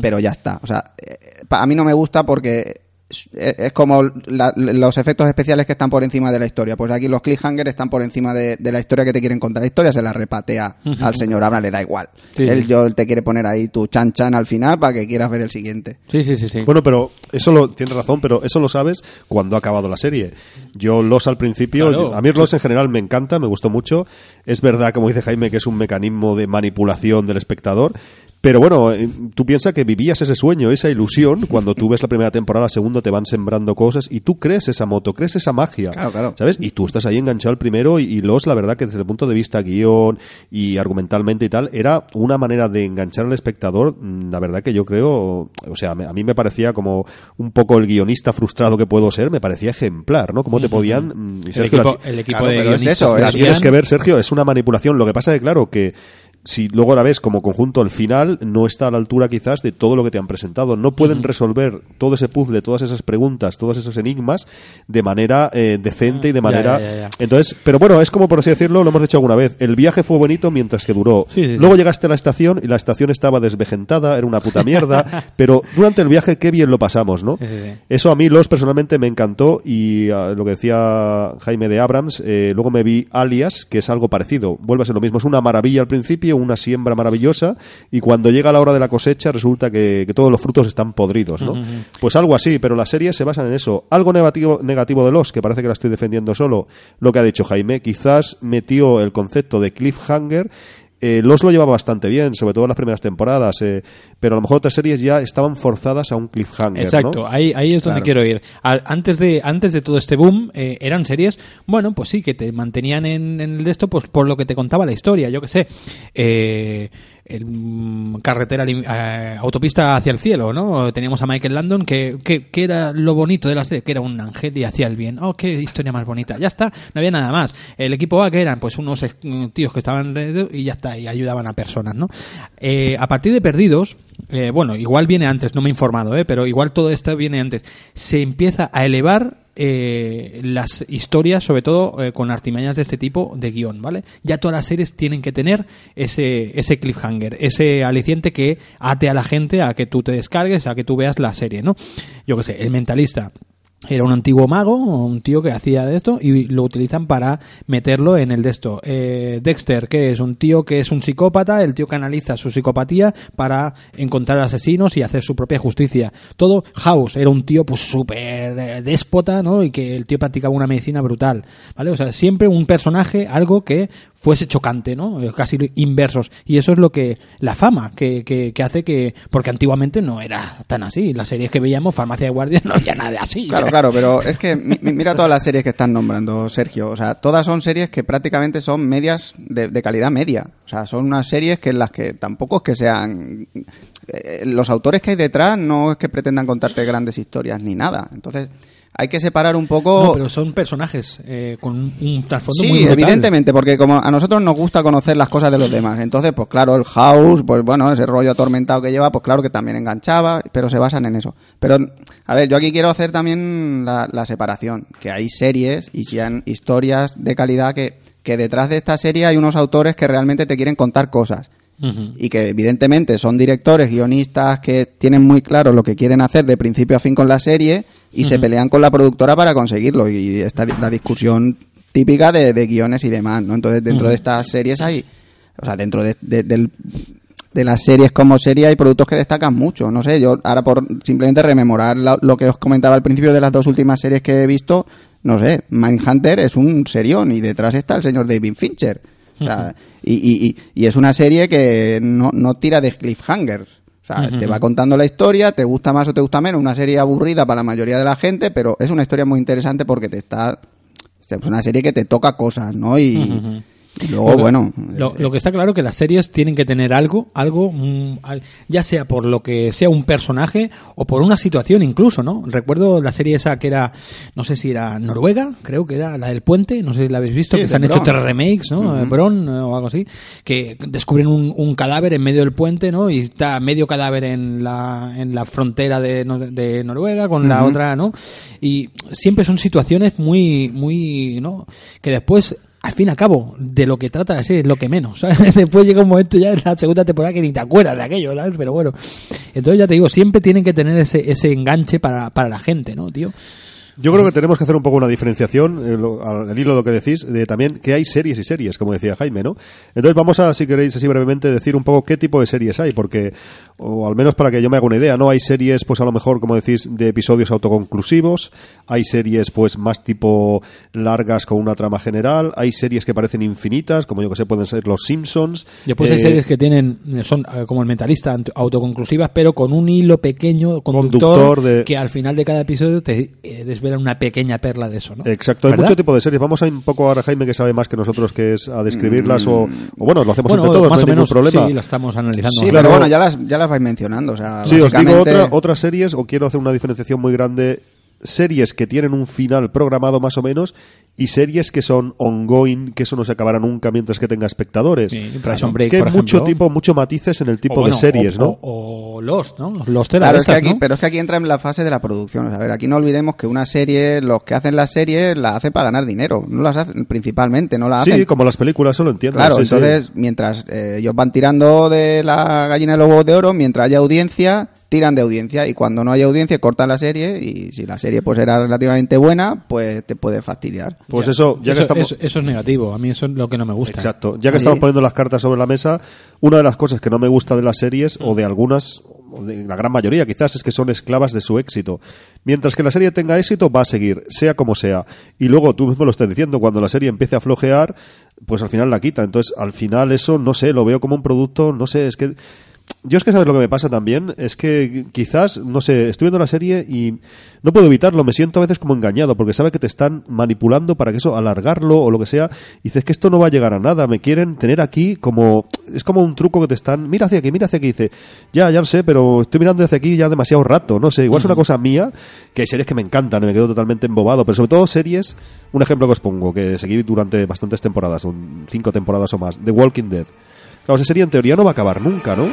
Pero ya está. O sea, eh, pa- a mí no me gusta porque es, como la- los efectos especiales que están por encima de la historia. Pues aquí los cliffhangers están por encima de, de la historia que te quieren contar. La historia se la repatea al señor Abra, le da igual. Sí. Él, yo, él te quiere poner ahí tu chan chan al final para que quieras ver el siguiente. Sí, sí, sí, sí. Bueno, pero eso lo tienes razón, pero eso lo sabes cuando ha acabado la serie. Yo Los al principio, Claro. a mí Los en general me encanta, me gustó mucho. Es verdad, como dice Jaime, que es un mecanismo de manipulación del espectador. Pero bueno, eh, tú piensas que vivías ese sueño, esa ilusión, cuando tú ves la primera temporada, la segunda te van sembrando cosas y tú crees esa moto, crees esa magia. Claro, claro. ¿Sabes? Y tú estás ahí enganchado al primero y, y Los, la verdad que desde el punto de vista guion y argumentalmente y tal, era una manera de enganchar al espectador, mm, la verdad que yo creo, o sea, me- a mí me parecía como un poco el guionista frustrado que puedo ser, me parecía ejemplar, ¿no? Cómo te podían... mm, y el Sergio, equipo, la- el equipo Claro, de pero es guionistas eso, es- tienes que ver, Sergio, es una manipulación. Lo que pasa es que, claro, que si luego la ves como conjunto, el final no está a la altura quizás de todo lo que te han presentado. No pueden resolver todo ese puzzle, todas esas preguntas, todos esos enigmas de manera eh, decente y de manera... ya, ya, ya. Entonces, pero bueno, es como por así decirlo, lo hemos dicho alguna vez. El viaje fue bonito mientras que duró. Sí, sí, sí. luego llegaste a la estación y la estación estaba desvejentada, era una puta mierda, [laughs] pero durante el viaje qué bien lo pasamos, ¿no? Eso a mí, Los, personalmente me encantó y ah, lo que decía Jaime de Abrams, eh, luego me vi Alias, que es algo parecido. Vuelve a ser lo mismo. Es una maravilla al principio, una siembra maravillosa y cuando llega la hora de la cosecha resulta que, que todos los frutos están podridos, ¿no? Pues algo así, pero las series se basan en eso. Algo negativo, negativo de Los, que parece que la estoy defendiendo solo, lo que ha dicho Jaime, quizás metió el concepto de cliffhanger eh, Los lo llevaba bastante bien, sobre todo en las primeras temporadas, eh, pero a lo mejor otras series ya estaban forzadas a un cliffhanger. Exacto, ¿no? ahí, ahí es donde Claro. quiero ir. Al- antes, de, antes de todo este boom, eh, eran series, bueno, pues sí, que te mantenían en, en el de esto pues por lo que te contaba la historia, yo que sé. Eh, el, mm, carretera, eh, autopista hacia el cielo, ¿no? Teníamos a Michael Landon, que, que, que era lo bonito de la serie, que era un ángel y hacía el bien. Oh, qué historia más bonita. Ya está, no había nada más. El equipo A, que eran pues unos eh, tíos que estaban y ya está, y ayudaban a personas, ¿no? Eh, a partir de Perdidos, eh, bueno, igual viene antes, no me he informado, ¿eh? pero igual todo esto viene antes. Se empieza a elevar eh, las historias, sobre todo eh, con artimañas de este tipo de guion, ¿vale? Ya todas las series tienen que tener ese, ese cliffhanger, ese aliciente que ate a la gente a que tú te descargues, a que tú veas la serie, ¿no? Yo qué sé, el mentalista. Era un antiguo mago, un tío que hacía de esto y lo utilizan para meterlo en el de esto. Eh, Dexter, que es un tío que es un psicópata, el tío que analiza su psicopatía para encontrar asesinos y hacer su propia justicia. Todo House era un tío pues súper eh, déspota, ¿no? Y que el tío practicaba una medicina brutal, ¿vale? O sea, siempre un personaje, algo que fuese chocante, ¿no? Eh, Casi inversos. Y eso es lo que, la fama que, que, que hace que, porque antiguamente no era tan así. Las series que veíamos, Farmacia de Guardia, [laughs] no había nada así. Claro, pero es que mi- mi- mira todas las series que están nombrando, Sergio. O sea, todas son series que prácticamente son medias de, de calidad media. O sea, son unas series que en las que tampoco es que sean... eh, los autores que hay detrás no es que pretendan contarte grandes historias ni nada. Entonces, hay que separar un poco... No, pero son personajes eh, con un, un trasfondo Sí, muy brutal. evidentemente, porque como a nosotros nos gusta conocer las cosas de los demás, entonces, pues claro, el house, pues bueno, ese rollo atormentado que lleva, pues claro que también enganchaba, pero se basan en eso. Pero, a ver, yo aquí quiero hacer también la, la separación, que hay series y que historias de calidad que, que detrás de esta serie hay unos autores que realmente te quieren contar cosas. Y que evidentemente son directores, guionistas que tienen muy claro lo que quieren hacer de principio a fin con la serie y se pelean con la productora para conseguirlo. Y esta la discusión típica de, de guiones y demás, ¿no? Entonces dentro de estas series hay, o sea, dentro de, de- del- de las series como serie hay productos que destacan mucho. No sé, yo ahora por simplemente rememorar lo que os comentaba al principio de las dos últimas series que he visto, no sé, Mindhunter es un serión y detrás está el señor David Fincher. O sea, y, y- y- es una serie que no, no tira de cliffhangers. O sea, te va contando la historia, te gusta más o te gusta menos, una serie aburrida para la mayoría de la gente, pero es una historia muy interesante porque te está... Es una serie que te toca cosas, ¿no? Y, Y luego, Lo que- bueno, Lo, lo que está claro que las series tienen que tener algo, algo, mm, ya sea por lo que sea un personaje o por una situación incluso, ¿no? Recuerdo la serie esa que era, no sé si era Noruega, creo que era la del puente, no sé si la habéis visto, Sí, que se han hecho tres remakes, ¿no? Eh, Bron eh, o algo así, que descubren un, un cadáver en medio del puente, ¿no? Y está medio cadáver en la, en la frontera de, de Noruega con la otra, ¿no? Y siempre son situaciones muy, muy, ¿no? Que después al fin y al cabo, de lo que trata la serie es lo que menos. ¿sabes? [laughs] Después llega un momento ya en la segunda temporada que ni te acuerdas de aquello, ¿sabes? Pero bueno. Entonces ya te digo, siempre tienen que tener ese, ese enganche para, para la gente, ¿no, tío? Yo creo que tenemos que hacer un poco una diferenciación, eh, al hilo de lo que decís, de también que hay series y series, como decía Jaime, ¿no? Entonces vamos a, si queréis así brevemente, decir un poco qué tipo de series hay, porque, o al menos para que yo me haga una idea, ¿no? Hay series, pues a lo mejor, como decís, de episodios autoconclusivos, hay series, pues más tipo largas con una trama general, hay series que parecen infinitas, como yo que sé, pueden ser Los Simpsons. Después hay eh, series que tienen, son eh, como el mentalista, autoconclusivas, pero con un hilo pequeño, conductor, Conductor de- que al final de cada episodio te eh, desvela una pequeña perla de eso, ¿no? Exacto, hay mucho tipo de series. Vamos a ir un poco ahora, Jaime, que sabe más que nosotros, que es a describirlas o, o bueno, lo hacemos Bueno, entre todos, más no o hay menos, ningún problema. sí, lo estamos analizando. sí, claro. pero bueno, ya las, ya las vais mencionando. O sea, Sí, os digo otra, otras series, o quiero hacer una diferenciación muy grande. Series que tienen un final programado más o menos y series que son ongoing, que eso no se acabará nunca mientras que tenga espectadores. Sí, Prison Break, es que hay mucho tipo, mucho matices en el tipo O bueno, de series, o- ¿no? O Lost, ¿no? Lost era Claro, de es que estas, aquí, ¿no? pero es que aquí entra en la fase de la producción. O sea, a ver, aquí no olvidemos que una serie, los que hacen la serie, la hacen para ganar dinero. No las hacen, principalmente, no la hacen. Sí, como las películas, eso lo entiendo. Claro, sí, sí. entonces, mientras eh, ellos van tirando de la gallina de los huevos de oro, mientras haya audiencia, tiran de audiencia. Y cuando no hay audiencia, cortan la serie. Y si la serie pues era relativamente buena, pues te puede fastidiar. Pues eso, ya que eso, estamos... eso- eso es negativo. A mí eso es lo que no me gusta. Exacto. Ya que Sí. estamos poniendo las cartas sobre la mesa, una de las cosas que no me gusta de las series, o de algunas, o de la gran mayoría quizás, es que son esclavas de su éxito. Mientras que la serie tenga éxito, va a seguir, sea como sea. Y luego tú mismo lo estás diciendo, cuando la serie empiece a flojear, pues al final la quita. Entonces, al final eso, no sé, lo veo como un producto, no sé, es que... Yo es que sabes lo que me pasa también, es que quizás, no sé, estoy viendo la serie y no puedo evitarlo, me siento a veces como engañado, porque sabe que te están manipulando para que eso, alargarlo o lo que sea, y dices que esto no va a llegar a nada, me quieren tener aquí como, es como un truco que te están, mira hacia aquí, mira hacia aquí, y dice, ya, ya lo sé, pero estoy mirando hacia aquí ya demasiado rato, no sé, igual es una cosa mía, que hay series que me encantan, y me quedo totalmente embobado, pero sobre todo series, un ejemplo que os pongo, que seguí durante bastantes temporadas, un- cinco temporadas o más, The Walking Dead. Claro, esa serie en teoría no va a acabar nunca, ¿no?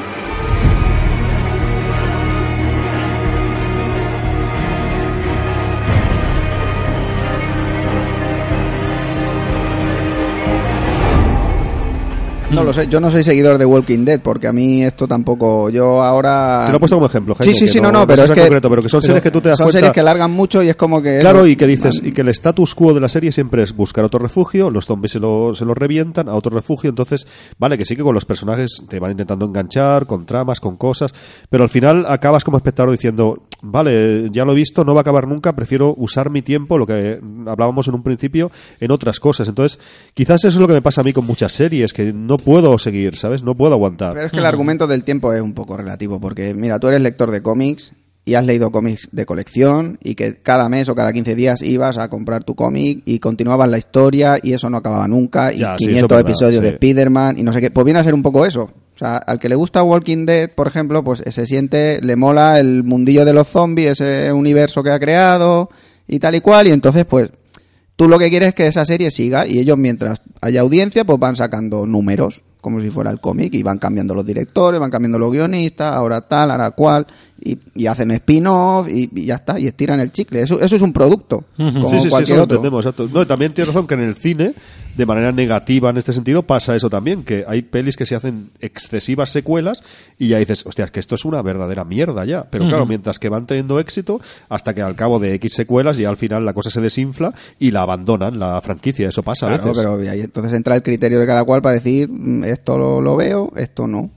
No lo sé, yo no soy seguidor de Walking Dead porque a mí esto tampoco. Yo ahora. Te lo he puesto como ejemplo, Jaime, Sí, sí, sí, no, no, pero seas es que. concreto, pero que son series que tú te das Son cuenta- series que largan mucho y es como que. Claro, y que dices, y que el status quo de la serie siempre es buscar otro refugio, los zombies se lo, se lo revientan a otro refugio, entonces, vale, que sí que con los personajes te van intentando enganchar, con tramas, con cosas, pero al final acabas como espectador diciendo, vale, ya lo he visto, no va a acabar nunca, prefiero usar mi tiempo, lo que hablábamos en un principio, en otras cosas. Entonces, quizás eso es lo que me pasa a mí con muchas series, que no puedo seguir, ¿sabes? No puedo aguantar. Pero es que el argumento del tiempo es un poco relativo, porque mira, tú eres lector de cómics y has leído cómics de colección y que cada mes o cada 15 días ibas a comprar tu cómic y continuabas la historia y eso no acababa nunca y Ya, sí, 500 eso es verdad, episodios de. Spider-Man y no sé qué. Pues viene a ser un poco eso. O sea, al que le gusta Walking Dead, por ejemplo, pues se siente, le mola el mundillo de los zombies, ese universo que ha creado y tal y cual y entonces pues Tú lo que quieres es que esa serie siga y ellos mientras haya audiencia pues van sacando números como si fuera el cómic y van cambiando los directores, van cambiando los guionistas, ahora tal, ahora cual y, y hacen spin-off y, y ya está, y estiran el chicle. Eso, eso es un producto, como sí, sí, sí, eso lo entendemos. exacto. No, y también tienes razón que en el cine, de manera negativa en este sentido, pasa eso también, que hay pelis que se hacen excesivas secuelas y ya dices, hostia, es que esto es una verdadera mierda ya. Pero claro, mientras que van teniendo éxito, hasta que al cabo de X secuelas ya al final la cosa se desinfla y la abandonan, la franquicia. Eso pasa a Claro, veces. pero ahí entonces entra el criterio de cada cual para decir "Mm, esto lo, lo veo, esto no.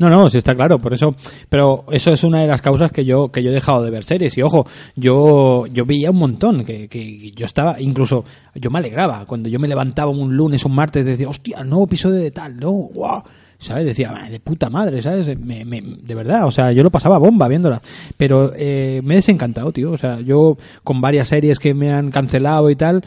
No, no, sí está claro, por eso, pero eso es una de las causas que yo que yo he dejado de ver series y ojo, yo yo veía un montón que, que yo estaba incluso yo me alegraba cuando yo me levantaba un lunes, un martes decía, "Hostia, nuevo episodio de tal, no, guau." ¿Sabes? Decía, "Ah, de puta madre, ¿sabes? Me- me- de verdad, o sea, yo lo pasaba bomba viéndola. Pero eh, me he desencantado, tío. O sea, yo con varias series que me han cancelado y tal,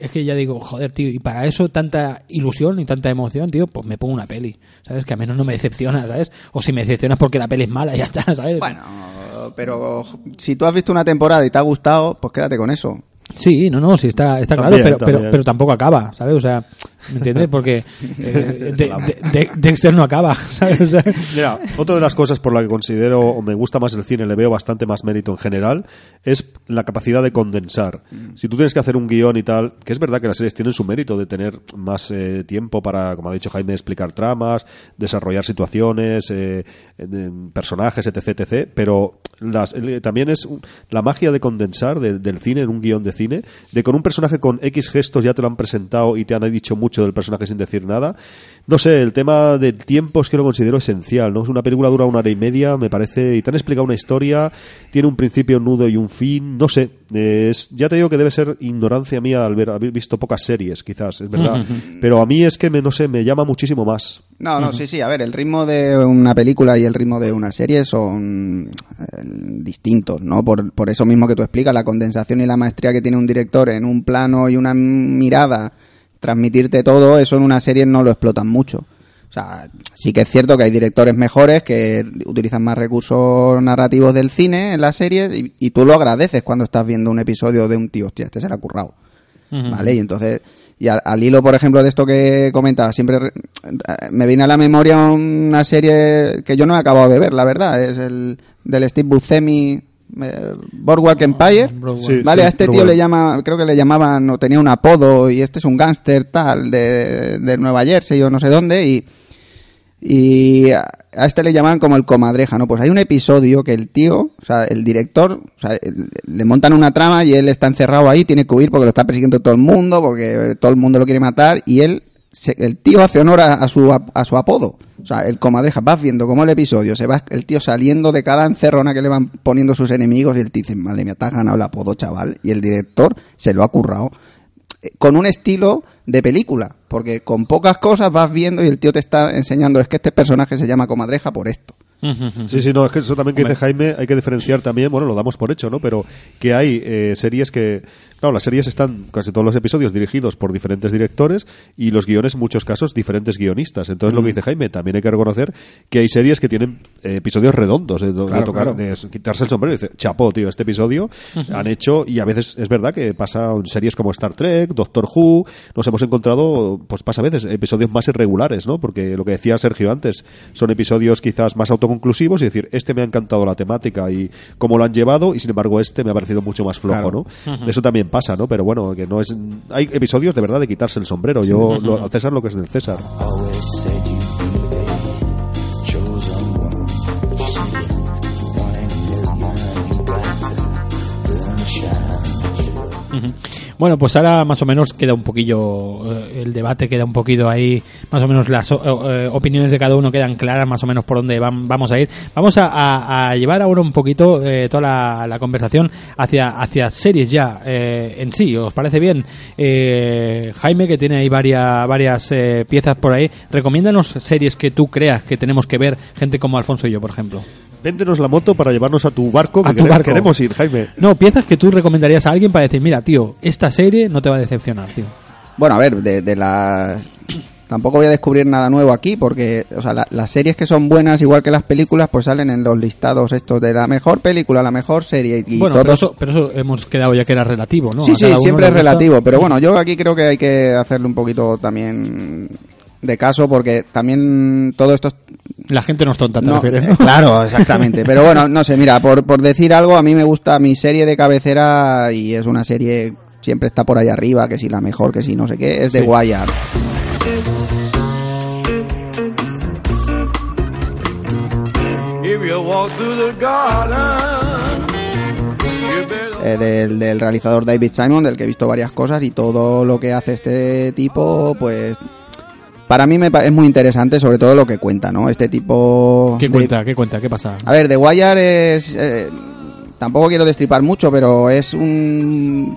es que ya digo, joder, tío, y para eso tanta ilusión y tanta emoción, tío, pues me pongo una peli, ¿sabes? Que a menos no me decepciona, ¿sabes? O si me decepciona es porque la peli es mala, ya está, ¿sabes? Bueno, pero si tú has visto una temporada y te ha gustado, pues quédate con eso. Sí, no, no, sí, está, está claro, pero, pero, tampoco acaba, ¿sabes? O sea, ¿me entiendes? Porque [laughs] eh, de- de- de- Dexter no acaba, [laughs] ¿sabes? O sea, Mira, otra de las cosas por la que considero o me gusta más el cine, le veo bastante más mérito en general, es la capacidad de condensar. Si tú tienes que hacer un guion y tal, que es verdad que las series tienen su mérito de tener más eh, tiempo para, como ha dicho Jaime, explicar tramas, desarrollar situaciones, eh, personajes, etc, etc, pero las, también es la magia de condensar de- del cine en un guion de cine, de con un personaje con X gestos ya te lo han presentado y te han dicho mucho del personaje sin decir nada. No sé, el tema del tiempo es que lo considero esencial, ¿no? Es una película dura una hora y media, me parece, y te han explicado una historia, tiene un principio, un nudo y un fin, no sé, es, ya te digo que debe ser ignorancia mía al ver, haber visto pocas series, quizás, es verdad, pero a mí es que me, no sé, me llama muchísimo más. No, no, sí, sí. A ver, el ritmo de una película y el ritmo de una serie son eh, distintos, ¿no? Por, por eso mismo que tú explicas, la condensación y la maestría que tiene un director en un plano y una mirada, transmitirte todo, eso en una serie no lo explotan mucho. O sea, sí que es cierto que hay directores mejores que utilizan más recursos narrativos del cine en las series y, y tú lo agradeces cuando estás viendo un episodio de un tío, hostia, este se la ha currado. ¿Vale? Y entonces, y al, al hilo, por ejemplo, de esto que comentaba, siempre re- me viene a la memoria una serie que yo no he acabado de ver, la verdad, es el del Steve Buscemi, eh, Boardwalk Empire. Boardwalk. Sí, vale, sí, a este tío bueno. le llama, creo que le llamaban, o tenía un apodo, y este es un gángster tal, de, de Nueva Jersey o no sé dónde, y, y a a este le llaman como el comadreja, ¿no? Pues hay un episodio que el tío, o sea, el director, o sea, le montan una trama y él está encerrado ahí, tiene que huir porque lo está persiguiendo todo el mundo, porque todo el mundo lo quiere matar, y él, se- el tío hace honor a, a su, ap- a su apodo. O sea, el comadreja, vas viendo cómo el episodio se va el tío saliendo de cada encerrona que le van poniendo sus enemigos y el tío dice, madre mía, te has ganado el apodo, chaval. Y el director se lo ha currado eh, con un estilo de película, porque con pocas cosas vas viendo y el tío te está enseñando, es que este personaje se llama comadreja por esto. Sí, sí, no, es que eso también que dice Jaime, hay que diferenciar también, bueno, lo damos por hecho, ¿no? Pero que hay eh, series que, claro, las series están, casi todos los episodios dirigidos por diferentes directores y los guiones, en muchos casos, diferentes guionistas. Entonces, lo que dice Jaime, también hay que reconocer que hay series que tienen eh, episodios redondos, de, de Claro, tocar, claro. de quitarse el sombrero y dice, chapó, tío, este episodio han hecho, y a veces es verdad que pasa en series como Star Trek, Doctor Who, nos hemos encontrado, pues pasa a veces, episodios más irregulares, ¿no? Porque lo que decía Sergio antes, son episodios quizás más autoconclusivos y decir, este me ha encantado la temática y cómo lo han llevado, y sin embargo este me ha parecido mucho más flojo, Claro. ¿no? Eso también pasa, ¿no? Pero bueno, que no es. Hay episodios de verdad de quitarse el sombrero. Yo, lo, al César lo que es del César. Bueno, pues ahora más o menos queda un poquillo, eh, el debate queda un poquito ahí, más o menos las eh, opiniones de cada uno quedan claras, más o menos por dónde vam- vamos a ir. Vamos a, llevar ahora un poquito eh, toda la, conversación hacia, hacia series ya eh, en sí, ¿os parece bien? Eh, Jaime, que tiene ahí varias, varias piezas por ahí, recomiéndanos series que tú creas que tenemos que ver, gente como Alfonso y yo, por ejemplo. Véndenos la moto para llevarnos a tu barco. A que tu quere- barco. queremos ir, Jaime. No, piezas que tú recomendarías a alguien para decir, mira, tío, esta serie no te va a decepcionar, tío. Bueno, a ver, de, de las... Tampoco voy a descubrir nada nuevo aquí porque, o sea, la- las series que son buenas, igual que las películas, pues salen en los listados estos de la mejor película, la mejor serie y bueno, pero, eso, pero eso hemos quedado ya que era relativo, ¿no? sí, A sí, siempre es relativo, pero bueno, yo aquí creo que hay que hacerle un poquito también de caso porque también todo esto es La gente no es tonta, te No, refieres, eh, ¿no? Claro, exactamente. Pero bueno, no sé, mira, por, por decir algo, a mí me gusta mi serie de cabecera y es una serie, siempre está por ahí arriba, que si la mejor, que si no sé qué, es de Sí. Wire. Eh, del, del realizador David Simon, del que he visto varias cosas y todo lo que hace este tipo, pues para mí me es muy interesante, sobre todo lo que cuenta, ¿no? Este tipo... ¿Qué de- cuenta? ¿Qué cuenta? ¿Qué pasa? A ver, The Wire es... eh, tampoco quiero destripar mucho, pero es un,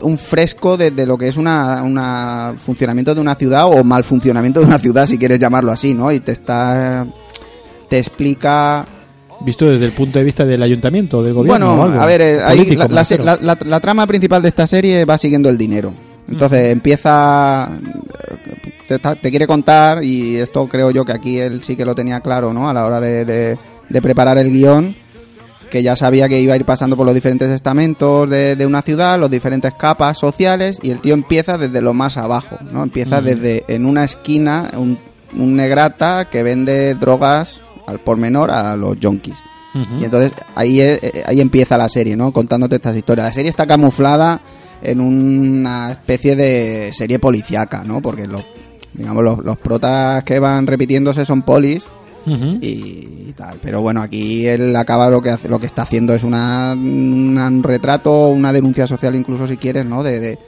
un fresco de, de lo que es una, una funcionamiento de una ciudad o mal funcionamiento de una ciudad, si quieres llamarlo así, ¿no? Y te está... te explica... Visto desde el punto de vista del ayuntamiento, del gobierno Bueno, o algo. a ver, eh, ahí Político, la, me la- refiero. la- la- la trama principal de esta serie va siguiendo el dinero. Entonces empieza, te, está- te quiere contar y esto creo yo que aquí él sí que lo tenía claro, ¿no? A la hora de, de- de preparar el guion, que ya sabía que iba a ir pasando por los diferentes estamentos de, de una ciudad, los diferentes capas sociales y el tío empieza desde lo más abajo, ¿no? Empieza desde en una esquina un, un negrata que vende drogas al por menor a los yonkis. Y entonces ahí, eh, ahí empieza la serie, ¿no? Contándote estas historias. La serie está camuflada en una especie de serie policíaca, ¿no? Porque los, digamos, los, los protas que van repitiéndose son polis y, y tal. Pero bueno, aquí él acaba lo que hace, lo que está haciendo es una, una- un retrato, una denuncia social incluso si quieres, ¿no? De, de,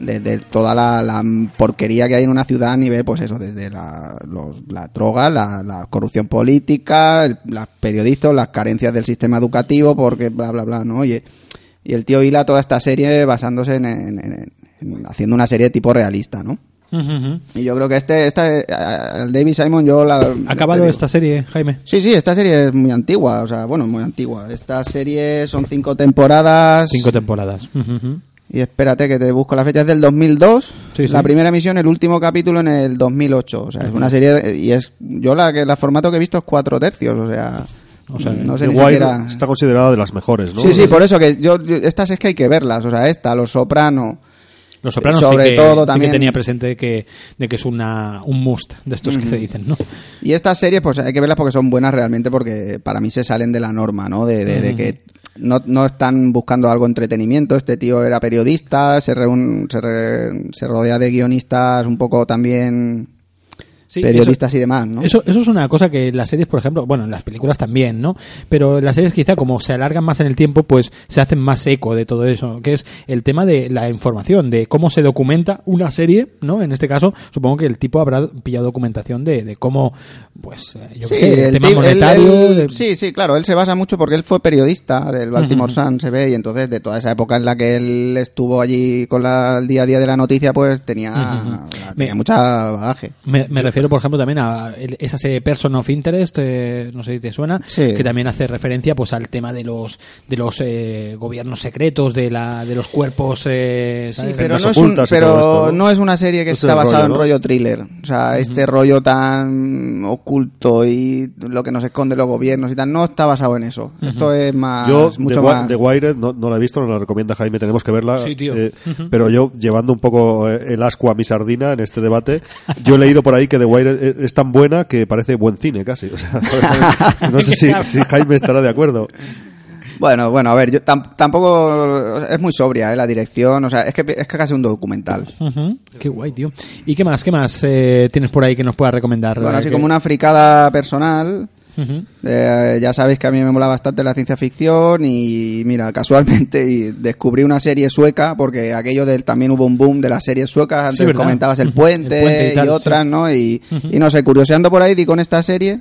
de- de toda la, la porquería que hay en una ciudad a nivel, pues eso, desde la, los, la droga, la, la corrupción política, el- los periodistas, las carencias del sistema educativo, porque bla, bla, bla, ¿no? Y, y el tío hila toda esta serie basándose en, en- en- en- haciendo una serie tipo realista, ¿no? Y yo creo que este, este, eh, el David Simon, yo la... ¿Ha acabado esta serie, Jaime? Sí, sí, esta serie es muy antigua, o sea, bueno, muy antigua. Esta serie son cinco temporadas. Cinco temporadas. Y espérate que te busco la fecha, es del 2002. Sí, sí. La primera emisión, el último capítulo en el 2008. O sea, es una serie, y es, yo la que, la formato que he visto es cuatro tercios, o sea, O sea, no sé The ni Wire siquiera... está considerada de las mejores, ¿no? Sí, sí, por eso que yo, yo- estas es que hay que verlas, o sea, esta, Los Soprano, Los Sopranos Sobre sí que, todo sí que también- tenía presente que, de que es una, un must de estos que se dicen, ¿no? Y estas series, pues hay que verlas porque son buenas realmente, porque para mí se salen de la norma, ¿no? De, de- de que no, no están buscando algo entretenimiento. Este tío era periodista, se, reun- se, re- se rodea de guionistas un poco también Sí, periodistas y demás, ¿no? Eso, eso es una cosa que en las series, por ejemplo, bueno, en las películas también, ¿no? Pero en las series quizá como se alargan más en el tiempo, pues se hacen más eco de todo eso, que es el tema de la información, de cómo se documenta una serie, ¿no? En este caso, supongo que el tipo habrá pillado documentación de, de cómo, pues, eh, yo qué Sí, sé, el, el tema monetario. de- Sí, sí, claro, él se basa mucho porque él fue periodista del Baltimore Sun, se ve, y entonces de toda esa época en la que él estuvo allí con la, el día a día de la noticia, pues tenía, tenía Me- mucha bagaje. Me, me refiero, por ejemplo, también a el- esa serie Person of Interest, eh, no sé si te suena, Sí. que también hace referencia pues al tema de los de los eh, gobiernos secretos, de la de los cuerpos. eh, Sí, ¿sabes? pero, no es, un- pero esto, ¿no? ¿no? es una serie que Es está basada en ¿no? rollo thriller. O sea, este rollo tan oculto y lo que nos esconde los gobiernos y tal, no está basado en eso. Esto es más, Yo, mucho The, más... The Wired, no, no la he visto, no la recomienda Jaime, tenemos que verla. Sí, tío. eh, Pero yo, llevando un poco el asco a mi sardina en este debate, yo he leído por ahí que The Wired es, es tan buena que parece buen cine casi. O sea, [laughs] no sé si, si Jaime estará de acuerdo. Bueno, bueno, a ver, yo tam- tampoco... Es muy sobria, ¿eh? La dirección, o sea, es que es que casi un documental. Ujú. Qué guay, tío. ¿Y qué más? ¿Qué más eh, tienes por ahí que nos puedas recomendar? Bueno, Eh, así que- como una fricada personal... Eh, ya sabéis que a mí me mola bastante la ciencia ficción y mira, casualmente y descubrí una serie sueca porque aquello del también hubo un boom de las series suecas, antes comentabas el puente, El Puente y otras, sí. ¿no? Y, Ujú. y no sé, curioseando por ahí di con esta serie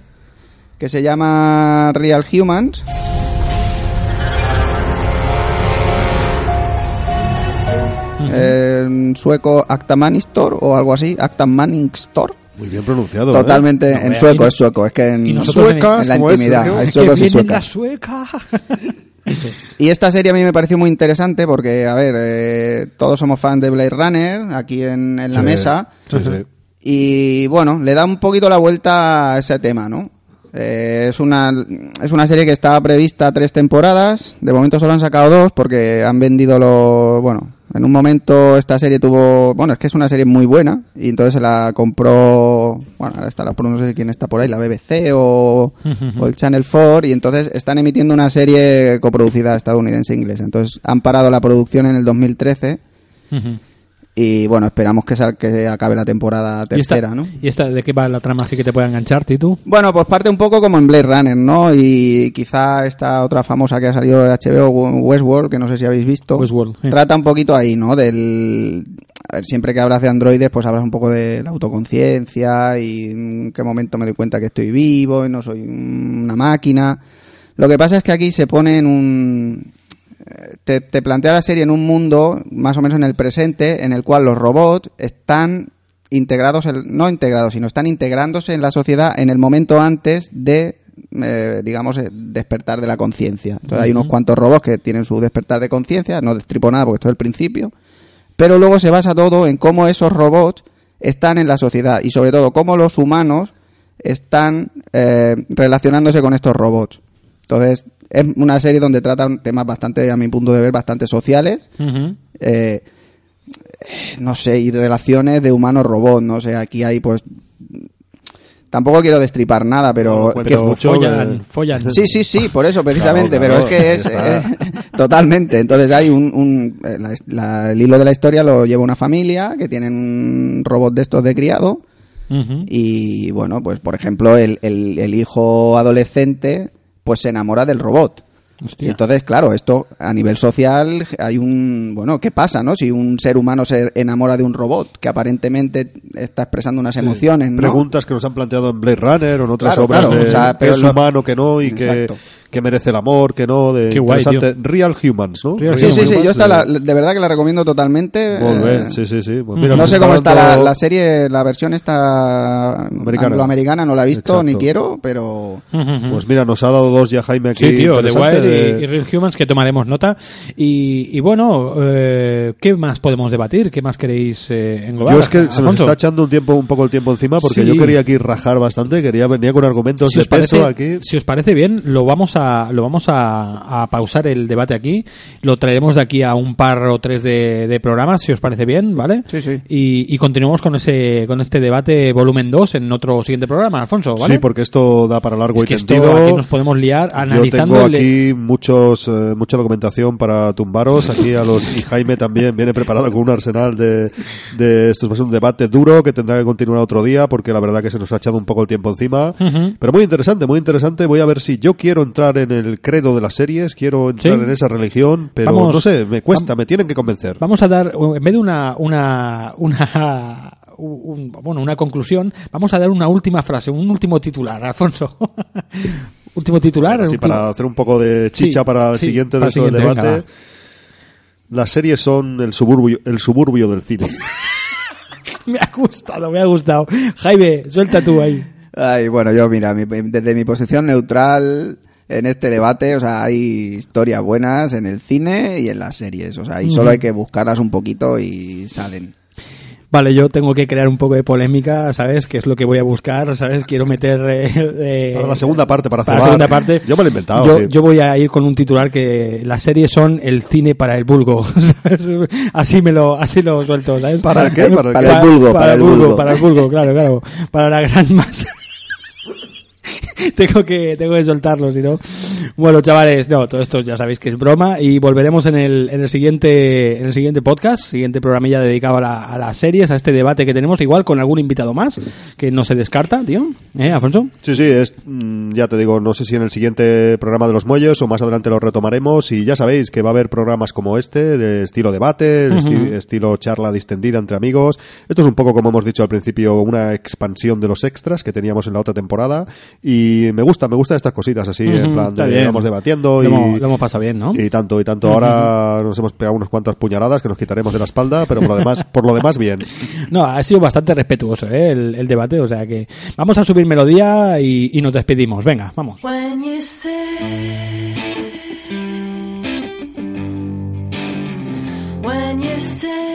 que se llama Real Humans. En sueco Actamanistor o algo así, Actamaningstor. Muy bien pronunciado. ¿eh? Totalmente No, en vea, sueco, es sueco, es que en, y nosotros en- en la ¿cómo es, intimidad, hay Es que suecos y suecas. sueca. [laughs] Y esta serie a mí me pareció muy interesante porque, a ver, eh, todos somos fans de Blade Runner aquí en, en la Sí, mesa. sí, sí. Y bueno, le da un poquito la vuelta a ese tema, ¿no? Eh, es, una, es una serie que estaba prevista tres temporadas. De momento solo han sacado dos porque han vendido los. Bueno, en un momento esta serie tuvo. Bueno, es que es una serie muy buena. Y entonces se la compró. Bueno, ahora está la. No sé quién está por ahí, la BBC o, [laughs] o el Channel 4. Y entonces están emitiendo una serie coproducida estadounidense-inglesa. Entonces han parado la producción en el 2013. Y bueno, esperamos que, sal- que acabe la temporada ¿Y esta, tercera, ¿no? ¿Y esta de qué va la trama así que te pueda enganchar, Titu? Bueno, pues parte un poco como en Blade Runner, ¿no? Y quizá esta otra famosa que ha salido de HBO, Westworld, que no sé si habéis visto, Westworld, trata un poquito ahí, ¿no? Del... A ver, siempre que hablas de androides, pues hablas un poco de la autoconciencia y en qué momento me doy cuenta que estoy vivo y no soy una máquina. Lo que pasa es que aquí se pone en un... Te, te plantea la serie en un mundo, más o menos en el presente, en el cual los robots están integrados, en- no integrados, sino están integrándose en la sociedad en el momento antes de, eh, digamos, eh, despertar de la conciencia. Entonces hay unos cuantos robots que tienen su despertar de conciencia, no destripo nada porque esto es el principio, pero luego se basa todo en cómo esos robots están en la sociedad y sobre todo cómo los humanos están eh, relacionándose con estos robots. Entonces, es una serie donde tratan temas bastante, a mi punto de ver, bastante sociales. Eh, no sé, y relaciones de humano-robot, no sé, aquí hay pues... Tampoco quiero destripar nada, pero... Pero mucho follan, de- follan. Sí, sí, sí, por eso, precisamente, Claro, pero es que es eh, [laughs] totalmente. Entonces hay un, un- eh, la- la- el hilo de la historia lo lleva una familia que tienen un robot de estos de criado y bueno, pues por ejemplo el, el- el hijo adolescente pues se enamora del robot. Hostia. entonces, claro, esto a nivel social hay un... Bueno, ¿qué pasa, no? Si un ser humano se enamora de un robot que aparentemente está expresando unas emociones, ¿no? Preguntas que nos han planteado en Blade Runner o en otras Claro, obras claro, de o sea, pero es lo- humano, que no, y Exacto. que merece el amor, que no. De Qué interesante. Real Humans, ¿no? Real Sí, sí, sí, Humans, yo esta la- de verdad que la recomiendo totalmente. Molt bé, eh, sí, sí, sí. Pues no mira, no nos sé cómo está la, dando- la serie, la versión esta Americana. angloamericana, no la he visto Exacto. ni quiero, pero. [laughs] Pues mira, nos ha dado dos ya Jaime aquí. Sí, tío, The interesante Wild de- y, y Real Humans que tomaremos nota. Y, y bueno, eh, ¿qué más podemos debatir? ¿Qué más queréis eh, englobar? Yo es que se nos Alfonso? está echando un tiempo, un poco el tiempo encima porque Sí. yo quería aquí rajar bastante, quería venir con argumentos si de os parece, peso aquí. si os parece bien, lo vamos a lo vamos a, a pausar el debate aquí. Lo traeremos de aquí a un par o tres de, de programas, si os parece bien, ¿vale? Sí, sí. Y, y continuamos con ese con este debate volumen 2 en otro siguiente programa, Alfonso, ¿vale? Sí, porque esto da para largo es y que esto tendido. aquí nos podemos liar analizando Yo tengo aquí muchos, eh, mucha documentación para tumbaros. Aquí a los y Jaime también viene preparado con un arsenal de, de esto va a ser un debate duro que tendrá que continuar otro día porque la verdad que se nos ha echado un poco el tiempo encima. Pero muy interesante, muy interesante. Voy a ver si yo quiero entrar en el credo de las series, quiero entrar Sí. en esa religión, pero Vamos- no sé, me cuesta, me tienen que convencer. Vamos a dar, en vez de una, una, una, un- bueno, una conclusión, vamos a dar una última frase, un último titular, Alfonso. [laughs] último titular. Último- para hacer un poco de chicha Sí, para el sí, siguiente de del debate. venga, Las series son el suburbio, el suburbio del cine. [laughs] Me ha gustado, me ha gustado. Jaime, suelta tú ahí. Ay, bueno, yo mira, mi- desde mi posición neutral en este debate, o sea, hay historias buenas en el cine y en las series, o sea, y solo hay que buscarlas un poquito y salen. Vale, yo tengo que crear un poco de polémica, ¿sabes? Que es lo que voy a buscar, ¿sabes? Quiero meter... eh, eh, Para la segunda parte, para para la segunda parte. Yo me lo he inventado, Yo, sí. yo voy a ir con un titular que las series son el cine para el vulgo. [laughs] ¿sabes? así me lo, así lo suelto, ¿sabes? ¿Para el qué? [laughs] ¿Para el Para el vulgo, para el vulgo. para el vulgo, claro, claro. Para la gran [laughs] masa. [laughs] tengo que tengo que soltarlo, si no. Bueno, chavales, no, todo esto ya sabéis que es broma y volveremos en el, en el siguiente en el siguiente podcast, siguiente programilla dedicado a, la- a las series, a este debate que tenemos, igual con algún invitado más que no se descarta, tío. ¿Eh, Alfonso? Sí, sí, es, mm, ya te digo, no sé si en el siguiente programa de los muelles o más adelante lo retomaremos y ya sabéis que va a haber programas como este, de estilo debate, de esti- estilo charla distendida entre amigos. Esto es un poco, como hemos dicho al principio, una expansión de los extras que teníamos en la otra temporada y me gusta, me gustan estas cositas así, en plan de bien. vamos debatiendo Lo, y... hemos, lo hemos pasado bien, ¿no? Y tanto, y tanto. Ahora nos hemos pegado unas cuantas puñaladas que nos quitaremos de la espalda, pero por lo demás, por lo demás bien. [laughs] No, ha sido bastante respetuoso ¿eh? el, el debate, o sea que vamos a subir melodía y, y nos despedimos. Venga, vamos. When you say, when you say,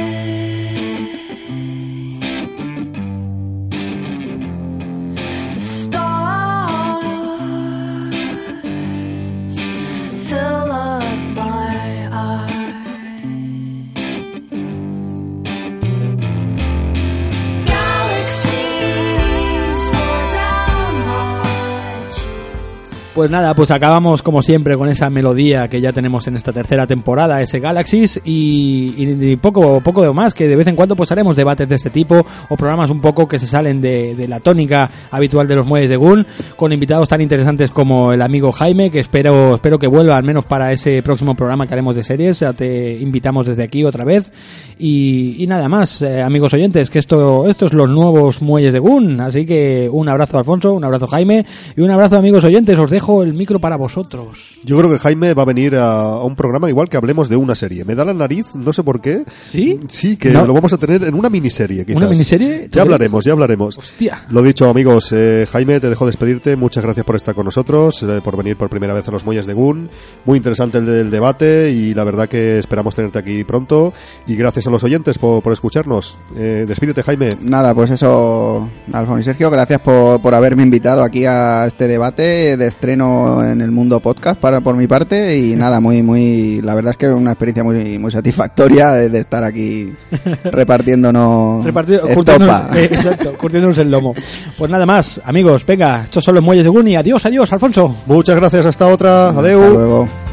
Pues nada, pues acabamos como siempre con esa melodía que ya tenemos en esta tercera temporada, ese Galaxies, y, poco, poco de más, que de vez en cuando pues haremos debates de este tipo o programas un poco que se salen de, la tónica habitual de los muelles de Gun, con invitados tan interesantes como el amigo Jaime, que espero, espero que vuelva al menos para ese próximo programa que haremos de series, ya te invitamos desde aquí otra vez, y, y nada más, eh, amigos oyentes, que esto, esto es los nuevos muelles de Gun, así que un abrazo Alfonso, un abrazo Jaime, y un abrazo amigos oyentes, os dejo dejo el micro para vosotros. Yo creo que Jaime va a venir a, a un programa igual que hablemos de una serie. Me da la nariz, no sé por qué. ¿Sí? Sí, que No. lo vamos a tener en una miniserie, quizás. ¿Una miniserie? ¿Tú Ya hablaremos, ya hablaremos. Hostia. Lo dicho, amigos, eh, Jaime, te dejo despedirte. Muchas gracias por estar con nosotros, eh, por venir por primera vez a los Muelles de Gun. Muy interesante el debate y la verdad que esperamos tenerte aquí pronto. Y gracias a los oyentes por, por escucharnos. Eh, despídete, Jaime. Nada, pues eso, Alfonso y Sergio, gracias por, por haberme invitado aquí a este debate de estreno en el mundo podcast para por mi parte y nada, muy muy la verdad es que una experiencia muy muy satisfactoria de, de estar aquí [laughs] repartiéndonos Repartido, curtiéndonos, eh, [laughs] exacto, curtiéndonos el lomo. Pues nada más, amigos, venga, estos son los muelles de Guni. Adiós, adiós, Alfonso. Muchas gracias, hasta otra. Adeu. Hasta luego.